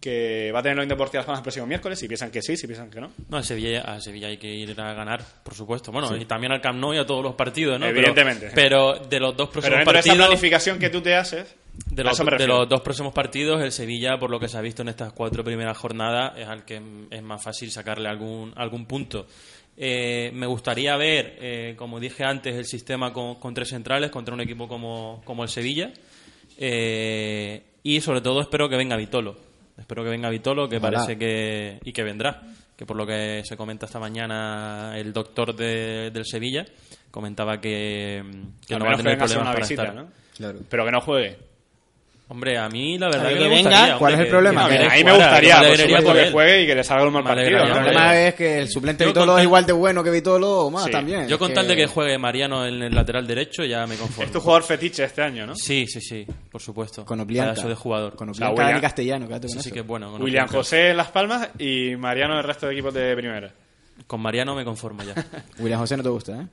que va a tener la Unión Deportiva Las el próximo miércoles. Si piensan que sí, si piensan que no. No, a Sevilla, a Sevilla hay que ir a ganar, por supuesto. Bueno, y también al Camp Nou y a todos los partidos, ¿no? Pero- Evidentemente. Pero, de los dos Pero próximos dentro de esa partidos... planificación que tú te haces, De los dos próximos partidos, el Sevilla, por lo que se ha visto en estas cuatro primeras jornadas, es al que es más fácil sacarle algún, algún punto. Eh, me gustaría ver, eh, como dije antes, el sistema con, con tres centrales contra un equipo como, como el Sevilla. Eh, y sobre todo espero que venga Vitolo. Espero que venga Vitolo, que parece que. y que vendrá. Que por lo que se comenta esta mañana el doctor de- del Sevilla, comentaba que, que no va a tener problemas una para visita, estar. ¿no? Claro. Pero que no juegue. Hombre, a mí la verdad que, que me venga, gustaría, ¿cuál es el problema? Que- a mí me gustaría, por supuesto, por que juegue y que le salga un mal partido. El problema es que el suplente Vitolo es igual de bueno que Vitolo o más Sí. también. Yo con tal de que juegue Mariano en el lateral derecho ya me conformo. Es tu jugador fetiche este año, ¿no? Sí, sí, sí, por supuesto. Con Oplianca. Pedazo de jugador. Con O sea, Oplianca William- Dani Castellano, quédate con sí eso. que es bueno. con William. José en Las Palmas y Mariano en el resto de equipos de primera. Con Mariano me conformo ya. William José no te gusta, ¿eh?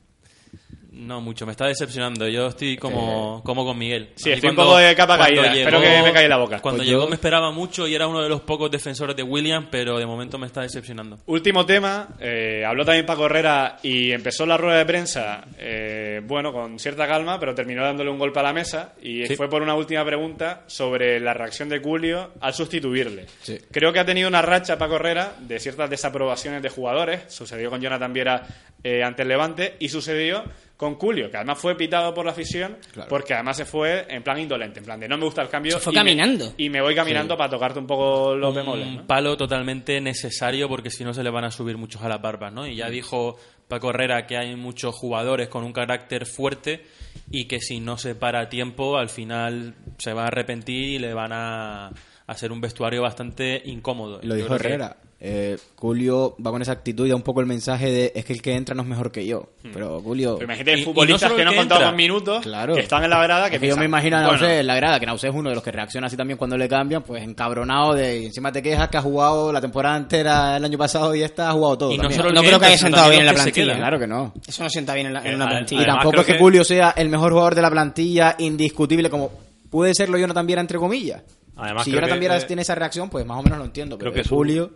No mucho, me está decepcionando. Yo estoy como, como con Miguel. Sí, estoy un poco de capa caída. Espero que me calle la boca. Cuando Pues llegó yo- me esperaba mucho y era uno de los pocos defensores de William, pero de momento me está decepcionando. Último tema, eh, habló también Paco Herrera y empezó la rueda de prensa, eh, bueno, con cierta calma, pero terminó dándole un golpe a la mesa y Sí. fue por una última pregunta sobre la reacción de Julio al sustituirle. Sí. Creo que ha tenido una racha Paco Herrera de ciertas desaprobaciones de jugadores, sucedió con Jonathan Viera eh, ante el Levante y sucedió con Julio, que además fue pitado por la afición porque además se fue en plan indolente, en plan de no me gusta el cambio Se fue y me- caminando. y me voy caminando para tocarte un poco los un bemoles. ¿no? palo totalmente necesario porque si no se le van a subir muchos a las barbas, ¿no? Y ya dijo Paco Herrera que hay muchos jugadores con un carácter fuerte y que si no se para a tiempo al final se va a arrepentir y le van a hacer un vestuario bastante incómodo. Lo Yo dijo que- Herrera. Eh, Julio va con esa actitud y da un poco el mensaje de es que el que entra no es mejor que yo. Pero Julio... Pero imagínate Y- y no futbolistas que no han contado dos minutos, Claro. que están en la grada, que Es que yo me imagino a bueno, en la grada, que Nausé es uno de los que reacciona así también cuando le cambian, pues encabronado de y encima te quejas que ha jugado la temporada entera el año pasado y esta ha jugado todo. Y no solo No creo que haya sentado bien en la los que se plantilla. Claro que no. Eso no sienta bien en, la, en una a- Y plantilla. Además, tampoco es que que- Julio sea el mejor jugador de la plantilla indiscutible como puede serlo Jonathan Viera entre comillas. Además, si Jonathan Viera eh, tiene esa reacción, pues más o menos lo entiendo. Pero creo que Julio...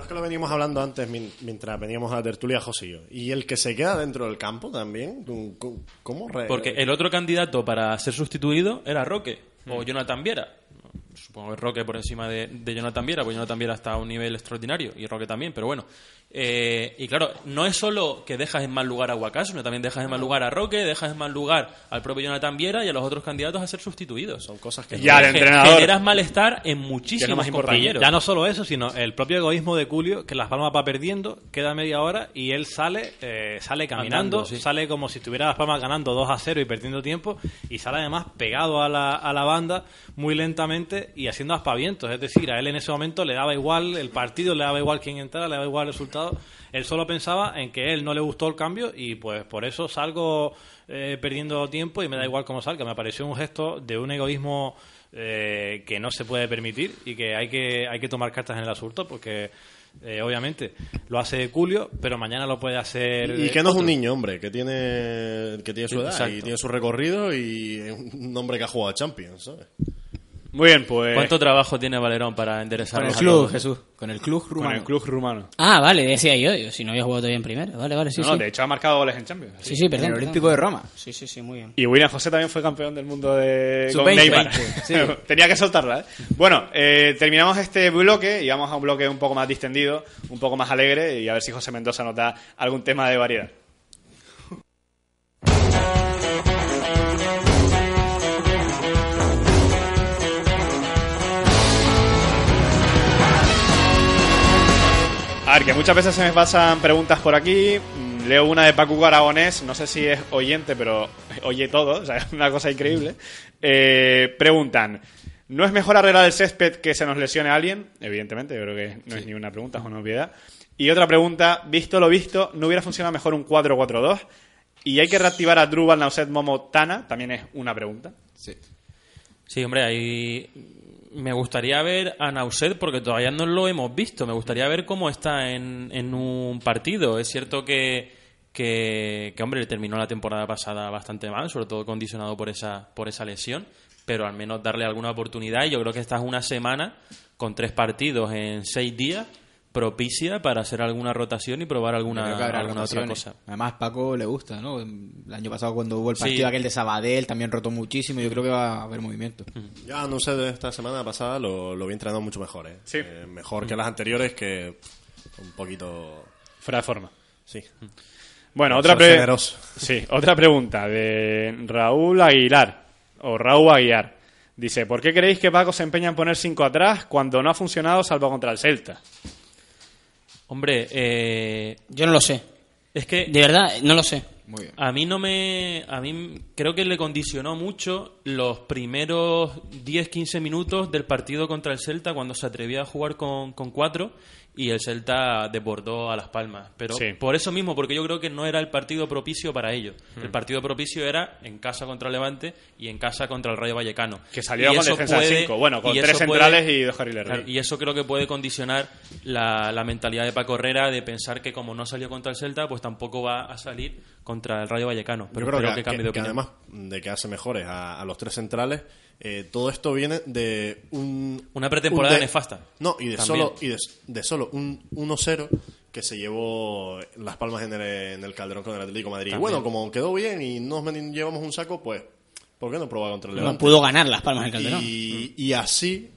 Pero es que lo veníamos hablando antes mientras veníamos a la tertulia Josillo. Y el que se queda dentro del campo también, ¿cómo- ¿cómo? re- Porque el otro candidato para ser sustituido era Roque. o Jonathan Viera. Supongo que Roque por encima de, de Jonathan Viera, pues Jonathan Viera está a un nivel extraordinario y Roque también, pero bueno. Eh, y claro, no es solo que dejas en mal lugar a Huacas, sino también dejas en mal lugar a Roque, dejas en mal lugar al propio Jonathan Viera y a los otros candidatos a ser sustituidos. Son cosas que... Y al Gen- entrenador. Generas malestar en muchísimos compañeros. Ya no solo eso, sino el propio egoísmo de Culio, que Las Palmas va perdiendo, queda media hora y él sale eh, sale caminando, Andando, sí. sale como si estuviera Las Palmas ganando 2 a 0 y perdiendo tiempo, y sale además pegado a la, a la banda muy lentamente y haciendo aspavientos. Es decir, a él en ese momento le daba igual el partido, le daba igual quién entrara, le daba igual el resultado. Él solo pensaba en que él no le gustó el cambio y pues por eso salgo eh, perdiendo tiempo y me da igual cómo salga. Me pareció un gesto de un egoísmo eh, que no se puede permitir y que hay que hay que tomar cartas en el asunto porque eh, obviamente lo hace Julio, pero mañana lo puede hacer. Y que no es un niño, hombre, que tiene, que tiene su edad Exacto. y tiene su recorrido y es un hombre que ha jugado a Champions, ¿sabes? Muy bien, pues. ¿Cuánto trabajo tiene Valerón para enderezar Con el club? Jesús. Con el club Con rumano. el club rumano. Ah, vale, decía yo, yo, si no había jugado todavía en primera. Vale, vale, sí, no, sí. de hecho ha marcado goles en Champions. Sí, sí, En perdón. el perdón. Olímpico de Roma. Sí, sí, sí, muy bien. Y William José también fue campeón del mundo de con Sub-20, Neymar. sí. Tenía que soltarla, ¿eh? Bueno, eh, terminamos este bloque y vamos a un bloque un poco más distendido, un poco más alegre y a ver si José Mendoza nos da algún tema de variedad. A ver, que muchas veces se me pasan preguntas por aquí. Mm, Leo una de Paco Aragonés, no sé si es oyente, pero oye todo, o sea, es una cosa increíble. Eh, preguntan, ¿no es mejor arreglar el césped que se nos lesione a alguien? Evidentemente, yo creo que no es ni una pregunta, es una obviedad. Y otra pregunta, visto lo visto, ¿no hubiera funcionado mejor un 4-4-2? ¿Y hay que reactivar a Drubal, Nauset, Momo, Tana? También es una pregunta. Sí. Sí, hombre, ahí me gustaría ver a Nauset porque todavía no lo hemos visto. Me gustaría ver cómo está en, en un partido. Es cierto que, que, que, hombre, terminó la temporada pasada bastante mal, sobre todo condicionado por esa, por esa lesión, pero al menos darle alguna oportunidad. Yo creo que esta es una semana con tres partidos en seis días propicia para hacer alguna rotación y probar alguna, otra cosa. Además, Paco le gusta, ¿no? El año pasado cuando hubo el Sí. partido aquel de Sabadell también rotó muchísimo. Yo creo que va a haber movimiento. Ya no sé, de esta semana pasada lo, lo vi entrenando mucho mejor, ¿eh? Sí. Eh, mejor que las anteriores, que un poquito... Fuera de forma. Sí. Bueno, otra, pre- sí, otra pregunta de Raúl Aguilar, o Raúl Aguilar. Dice, ¿por qué creéis que Paco se empeña en poner 5 atrás cuando no ha funcionado salvo contra el Celta? Hombre, eh, Yo no lo sé. es que De verdad, no lo sé. Muy bien. A mí no me. A mí creo que le condicionó mucho los primeros 10-15 minutos del partido contra el Celta cuando se atrevía a jugar con, con cuatro y el Celta desbordó a Las Palmas. Pero Sí. por eso mismo, porque yo creo que no era el partido propicio para ellos. El partido propicio era en casa contra Levante y en casa contra el Rayo Vallecano. Que salieron Y con eso defensa de puede- 5. Bueno, con y 3 eso puede- centrales y dos carriles. Claro, y eso creo que puede condicionar la, la mentalidad de Paco Herrera de pensar que como no salió contra el Celta, pues tampoco va a salir contra el Rayo Vallecano. Pero Yo creo espero que, cambie de que- que opinión. además de que hace mejores a, a los tres centrales, eh, todo esto viene de un... Una pretemporada un de- nefasta. No, y de También. solo, y de, de solo un 1-0 que se llevó Las Palmas en el, en el Calderón con el Atlético de Madrid. Y bueno, como quedó bien y nos llevamos un saco, pues, ¿por qué no probar contra el No Levante? pudo ganar las palmas del Calderón. Y, y así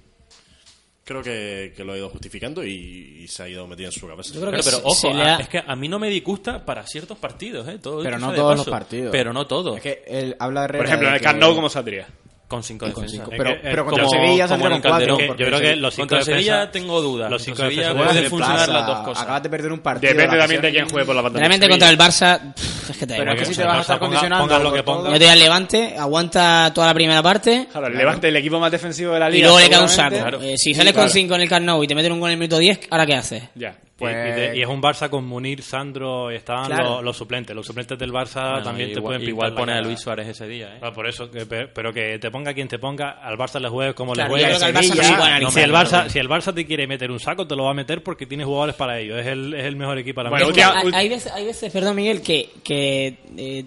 creo que, que lo ha ido justificando y, y se ha ido metiendo en su cabeza. Yo creo Claro, que pero se- ojo, a- ha- es que a mí no me disgusta para ciertos partidos, ¿eh? Todo Pero no todos paso. los partidos. Pero no todos. Es que él habla de Por ejemplo, en el Camp Nou, ¿cómo saldría? Con cinco defensas. cinco. Es Pero, que, eh, pero contra Sevilla con cuatro. Que yo creo que los cinco Contra Sevilla defensas- tengo dudas. Los Contra cinco Sevilla defensas pueden funcionar las dos cosas. Acabas de perder un partido. Depende también de quién juegue por la banda Realmente contra el Barça, pff, es que te da Pero es que si te vas a estar condicionando lo que ponga. Yo te al Levante, aguanta toda la primera parte Claro, el Levante, el equipo más defensivo de la y liga. luego le cae un saco. Eh, si sales con 5 en el Camp y te meten un gol en el minuto 10, ¿ahora qué haces? Ya. Y- y, de- y es un Barça con Munir, Sandro, y estaban Claro. los, los suplentes. Los suplentes del Barça Bueno, también te igual, pueden pintar igual pone a. Luis Suárez ese día, ¿eh? Ah, por eso, que- pe- pero que te ponga quien te ponga, al Barça le juegues como Claro, le juegues. Barça Sevilla, no no, si, el. Barça, si el Barça te quiere meter un saco, te lo va a meter porque tiene jugadores para ello. Es el, es el mejor equipo Bueno, hay, veces, hay veces, perdón Miguel, que, que eh,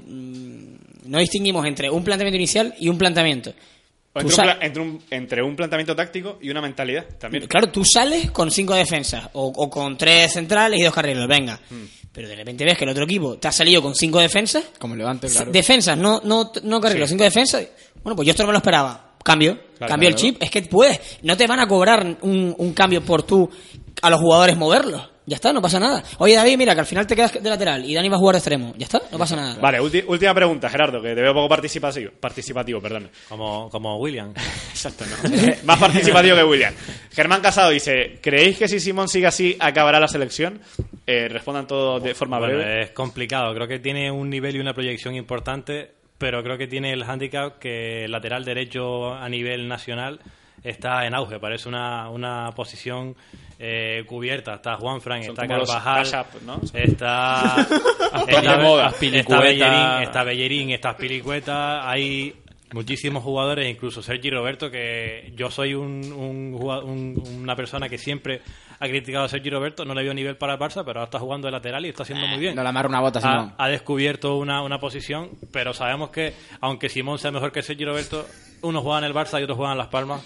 no distinguimos entre un planteamiento inicial y un planteamiento. Tú entre, un, sa- pla- entre, un, entre un planteamiento táctico y una mentalidad también. Claro, tú sales con cinco defensas o, o con tres centrales y dos carriles, venga. Hmm. Pero de repente ves que el otro equipo te ha salido con cinco defensas. Como Levante, claro. Defensas, no, no, no carriles, cinco defensas. Bueno, pues yo esto no me lo esperaba. Cambio, Claro, cambio el chip. Es que puedes, no te van a cobrar un, un cambio por tú a los jugadores moverlos. Ya está, no pasa nada. Oye, David, mira, que al final te quedas de lateral y Dani va a jugar de extremo. Ya está, no pasa nada. Vale, última pregunta, Gerardo, que te veo poco participativo. Participativo, perdón. Como, como William. Exacto, no. Más participativo que William. Germán Casado dice, ¿creéis que si Simón sigue así acabará la selección? Eh, respondan todos de forma Bueno, breve. es complicado. Creo que tiene un nivel y una proyección importante, pero creo que tiene el hándicap que lateral derecho a nivel nacional está en auge. Parece una, una posición eh, cubierta. Está Juan Fran, Son está Carvajal, ¿no? está, está, está. Bellerín, está Bellerín, está. Hay muchísimos jugadores, incluso Sergi Roberto, que yo soy un, un una persona que siempre ha criticado a Sergi Roberto, no le veo nivel para el Barça, pero ahora está jugando de lateral y está haciendo muy bien. No le amarra una bota, Simón. ha, ha descubierto una, una posición, pero sabemos que aunque Simón sea mejor que Sergi Roberto, unos juegan en el Barça y otros juegan en Las Palmas.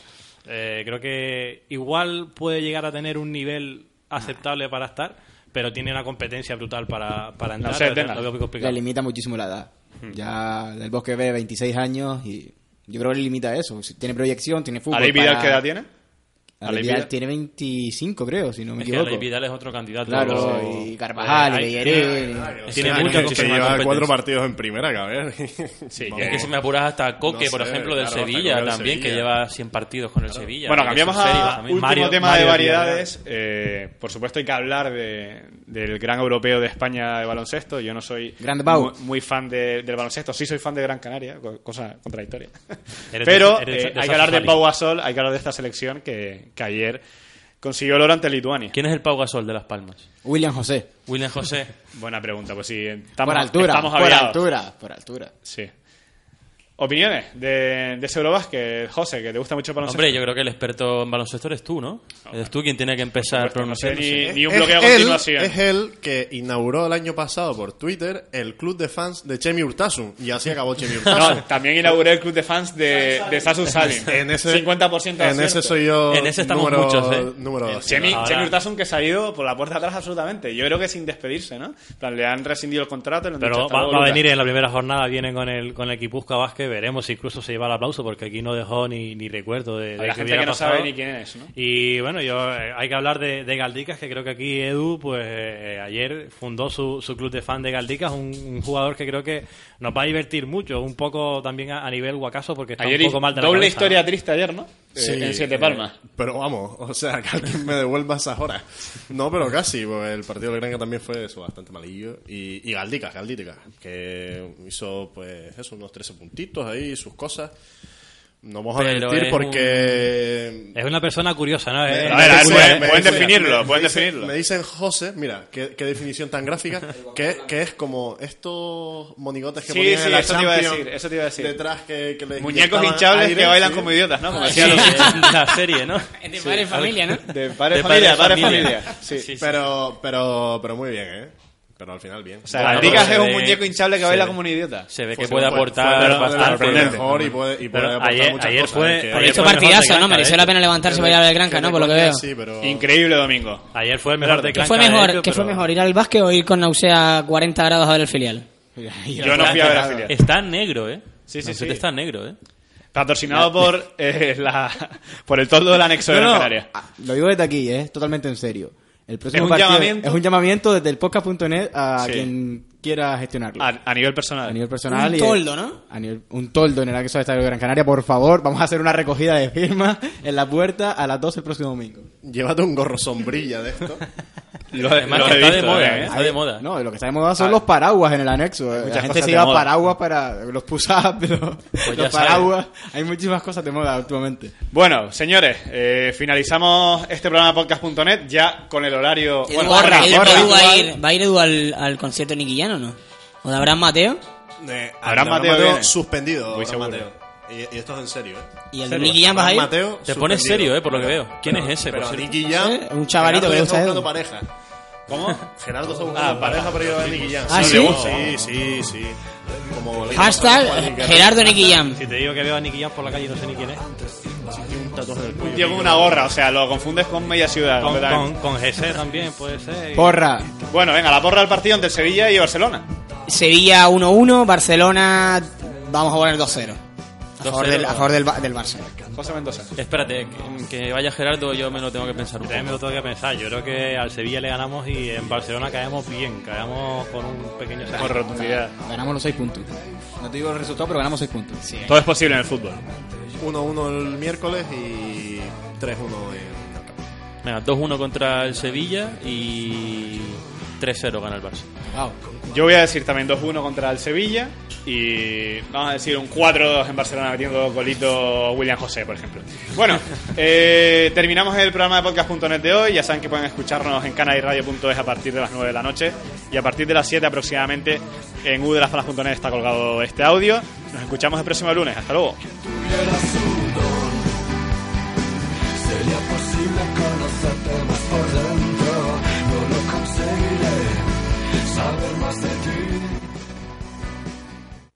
Eh, creo que igual puede llegar a tener un nivel aceptable para estar, pero tiene una competencia brutal para, para entrar. sé, Lo tenga. veo muy complicado. Le limita muchísimo la edad. Ya del Bosque ve 26 años y yo creo que le limita eso. Tiene proyección, tiene fútbol. ¿Aleix Vidal para- qué edad tiene? Aleix Vidal tiene 25, creo, si no me Es que equivoco. Aleix Vidal es otro candidato. Claro, Sí. y Carvajal, y hay- Bellerín. O Tiene sea, mucha que- que competencia. lleva cuatro partidos en primera, que a ver. Sí, Vamos. que- Es que si me apuras hasta Coque, No por sé, ejemplo, del claro, Sevilla también, que Sevilla. lleva 100 partidos con el Sevilla. Bueno, que cambiamos serio a último Mario- tema Mario de variedades. Eh, por supuesto hay que hablar de, del gran europeo de España de baloncesto. Yo no soy Grande Pau. muy, muy fan de- del baloncesto. Sí soy fan de Gran Canaria, co- cosa contradictoria. Pero eh, hay que hablar de. Pau Gasol, hay que hablar de esta selección que, que ayer consiguió el oro ante Lituania. ¿Quién es el Pau Gasol de Las Palmas? William José. William José. Buena pregunta, pues sí. Estamos, por altura, estamos por aviados. altura, por altura. Sí. Opiniones de, de ese Eurobasket, José, que te gusta mucho el baloncesto. Hombre, yo creo que el experto en baloncesto eres tú, ¿no? Eres tú quien tiene que empezar supuesto, no sé ni, ni un Es bloqueo a él- continuación. Es él que inauguró el año pasado por Twitter el club de fans de Chemi Urtasun. Y así acabó Chemi Urtasun. No, también inauguré el club de fans de, de Sasu Salim. En ese, 50% de En ese soy yo. En ese estamos número, muchos, ¿eh? Número dos. Chemi, Ahora- Chemi Urtasun que se ha ido por la puerta de atrás absolutamente. Yo creo que sin despedirse, ¿no? Plan, le han rescindido el contrato. Pero "Hasta va, a Lucas". venir en la primera jornada, viene con el con el Equipuzca Vázquez, veremos si incluso se lleva el aplauso, porque aquí no dejó ni, ni recuerdo de, de que gente que no pasado. sabe ni quién es, ¿no? Y bueno, yo eh, hay que hablar de, de Galdicas, que creo que aquí Edu, pues eh, ayer fundó su, su club de fan de Galdicas, un, un jugador que creo que nos va a divertir mucho, un poco también a, a nivel guacaso, porque está Ayer un poco mal de la doble cabeza, historia ¿no? triste ayer, ¿no? Eh, Sí, en Siete eh, Palmas. pero vamos, o sea, que alguien me devuelva esas horas. No, pero casi, pues el partido del Granca también fue eso, bastante malillo. Y, y Galdicas, Galdicas, que hizo, pues, eso, unos 13 puntitos ahí, sus cosas. No vamos a mentir porque... Es una persona curiosa, ¿no? Me- a ver, pueden- definirlo, me- pueden me dicen- definirlo. Me dicen José, mira, qué, qué definición tan gráfica, que, que es como estos monigotes que Sí, ponían sí, en la eso te iba a decir, eso te iba a decir. Detrás que, que les Muñecos hinchables aire, que bailan sí. como idiotas, ¿no? Como Sí, decían los... la serie, ¿no? De padre y familia, ¿no? De padre De familia, padre padre familia. familia. Sí. Sí, sí. Pero, pero, pero muy bien, ¿eh? Pero al final bien. O sea, Bueno, Galdicas se es un ve- muñeco hinchable que baila ve- como un idiota. Se ve que Pues puede aportar de- de bastante. mejor y puede, y puede Pero aportar ayer- muchas ayer cosas, fue- ¿eh? Ayer el de partidazo, ¿no? Mereció de la hecho. pena levantarse para ir a ver el de- Granca, ¿no? de Por lo que veo. sí, pero- Increíble domingo. Ayer fue el mejor de ¿Qué Granca, fue de mejor, hecho, ¿qué fue pero- mejor? ¿Ir al básquet o ir con náusea a 40 grados a ver el filial? Yo no fui a ver a filial. Está negro, ¿eh? Sí, sí, sí. Está negro, ¿eh? Patrocinado por, eh, la, por el toldo del anexo de No, Gran no, Canaria. ah, lo digo desde aquí, es totalmente en serio. El próximo Es un partido llamamiento. es un llamamiento desde el podcast.net a Sí. quien quiera gestionarlo. A, a nivel personal. A nivel personal. Un y- toldo, ¿no? A nivel, un toldo en el acceso al Estadio de Gran Canaria, por favor. Vamos a hacer una recogida de firmas en la puerta a las 12 el próximo domingo. Llévate un gorro sombrilla de esto. Lo, Además lo que está de moda, ¿eh? ¿eh? Está de moda. No, lo que está de moda son Ah. los paraguas en el anexo. La gente se lleva paraguas para los push-ups, Pues ya los sabes. paraguas. Hay muchísimas cosas de moda últimamente. Bueno, señores, eh, finalizamos este programa podcast.net ya con el horario. Edu, Bueno, Borra, Edu, Edu Borra. va, a ir, ¿Va a ir Edu al, al concierto niquillano o no? ¿O de Abraham Mateo? Eh, Abraham Mateo suspendido. Muy Abraham seguro. Mateo. Y, esto es en serio, ¿eh? ¿Y el. Nicky Jam vas a ir? Abraham Mateo, Te pones serio, ¿eh? Por lo que veo. ¿Quién es ese? Pero por? Nicky Jam. ¿Eh? Un chavalito que le gusta pareja. ¿Cómo? Gerardo está buscando pareja para ir a Nicky Jam. ¿Ah, sí? Sí, sí, sí. Como Hashtag Gerardo Nicky Jam. Si te digo que veo a Nicky Jam por la calle, no sé ni quién es. Un tatuaje del cuello. Llevo una gorra, o sea, lo confundes con media ciudad. Con, con, con GC también puede ser. y- Porra. Bueno, venga, la porra del partido entre Sevilla y Barcelona. Sevilla 1-1, Barcelona vamos a poner 2-0. A favor del, a favor del, Ba- del Barça. José Mendoza. Espérate, que, que vaya Gerardo, yo me lo tengo que pensar un También me lo poco. tengo que pensar. Yo creo que al Sevilla le ganamos y en Barcelona caemos bien. Caemos con un pequeño Con rotundidad. Ganamos los seis puntos. No te digo el resultado, pero ganamos seis puntos. Todo es posible en el fútbol. 1-1 el miércoles y 3-1 en el campo. Venga, 2-1 contra el Sevilla y 3-0 gana el Barça. Wow. Yo voy a decir también 2-1 contra el Sevilla y vamos a decir un 4-2 en Barcelona metiendo golito William José, por ejemplo. Bueno, eh, terminamos el programa de podcast.net de hoy. Ya saben que pueden escucharnos en canadiradio.es a partir de las 9 de la noche y a partir de las 7 aproximadamente en udelafalas.net está colgado este audio. Nos escuchamos el próximo lunes. Hasta luego. lost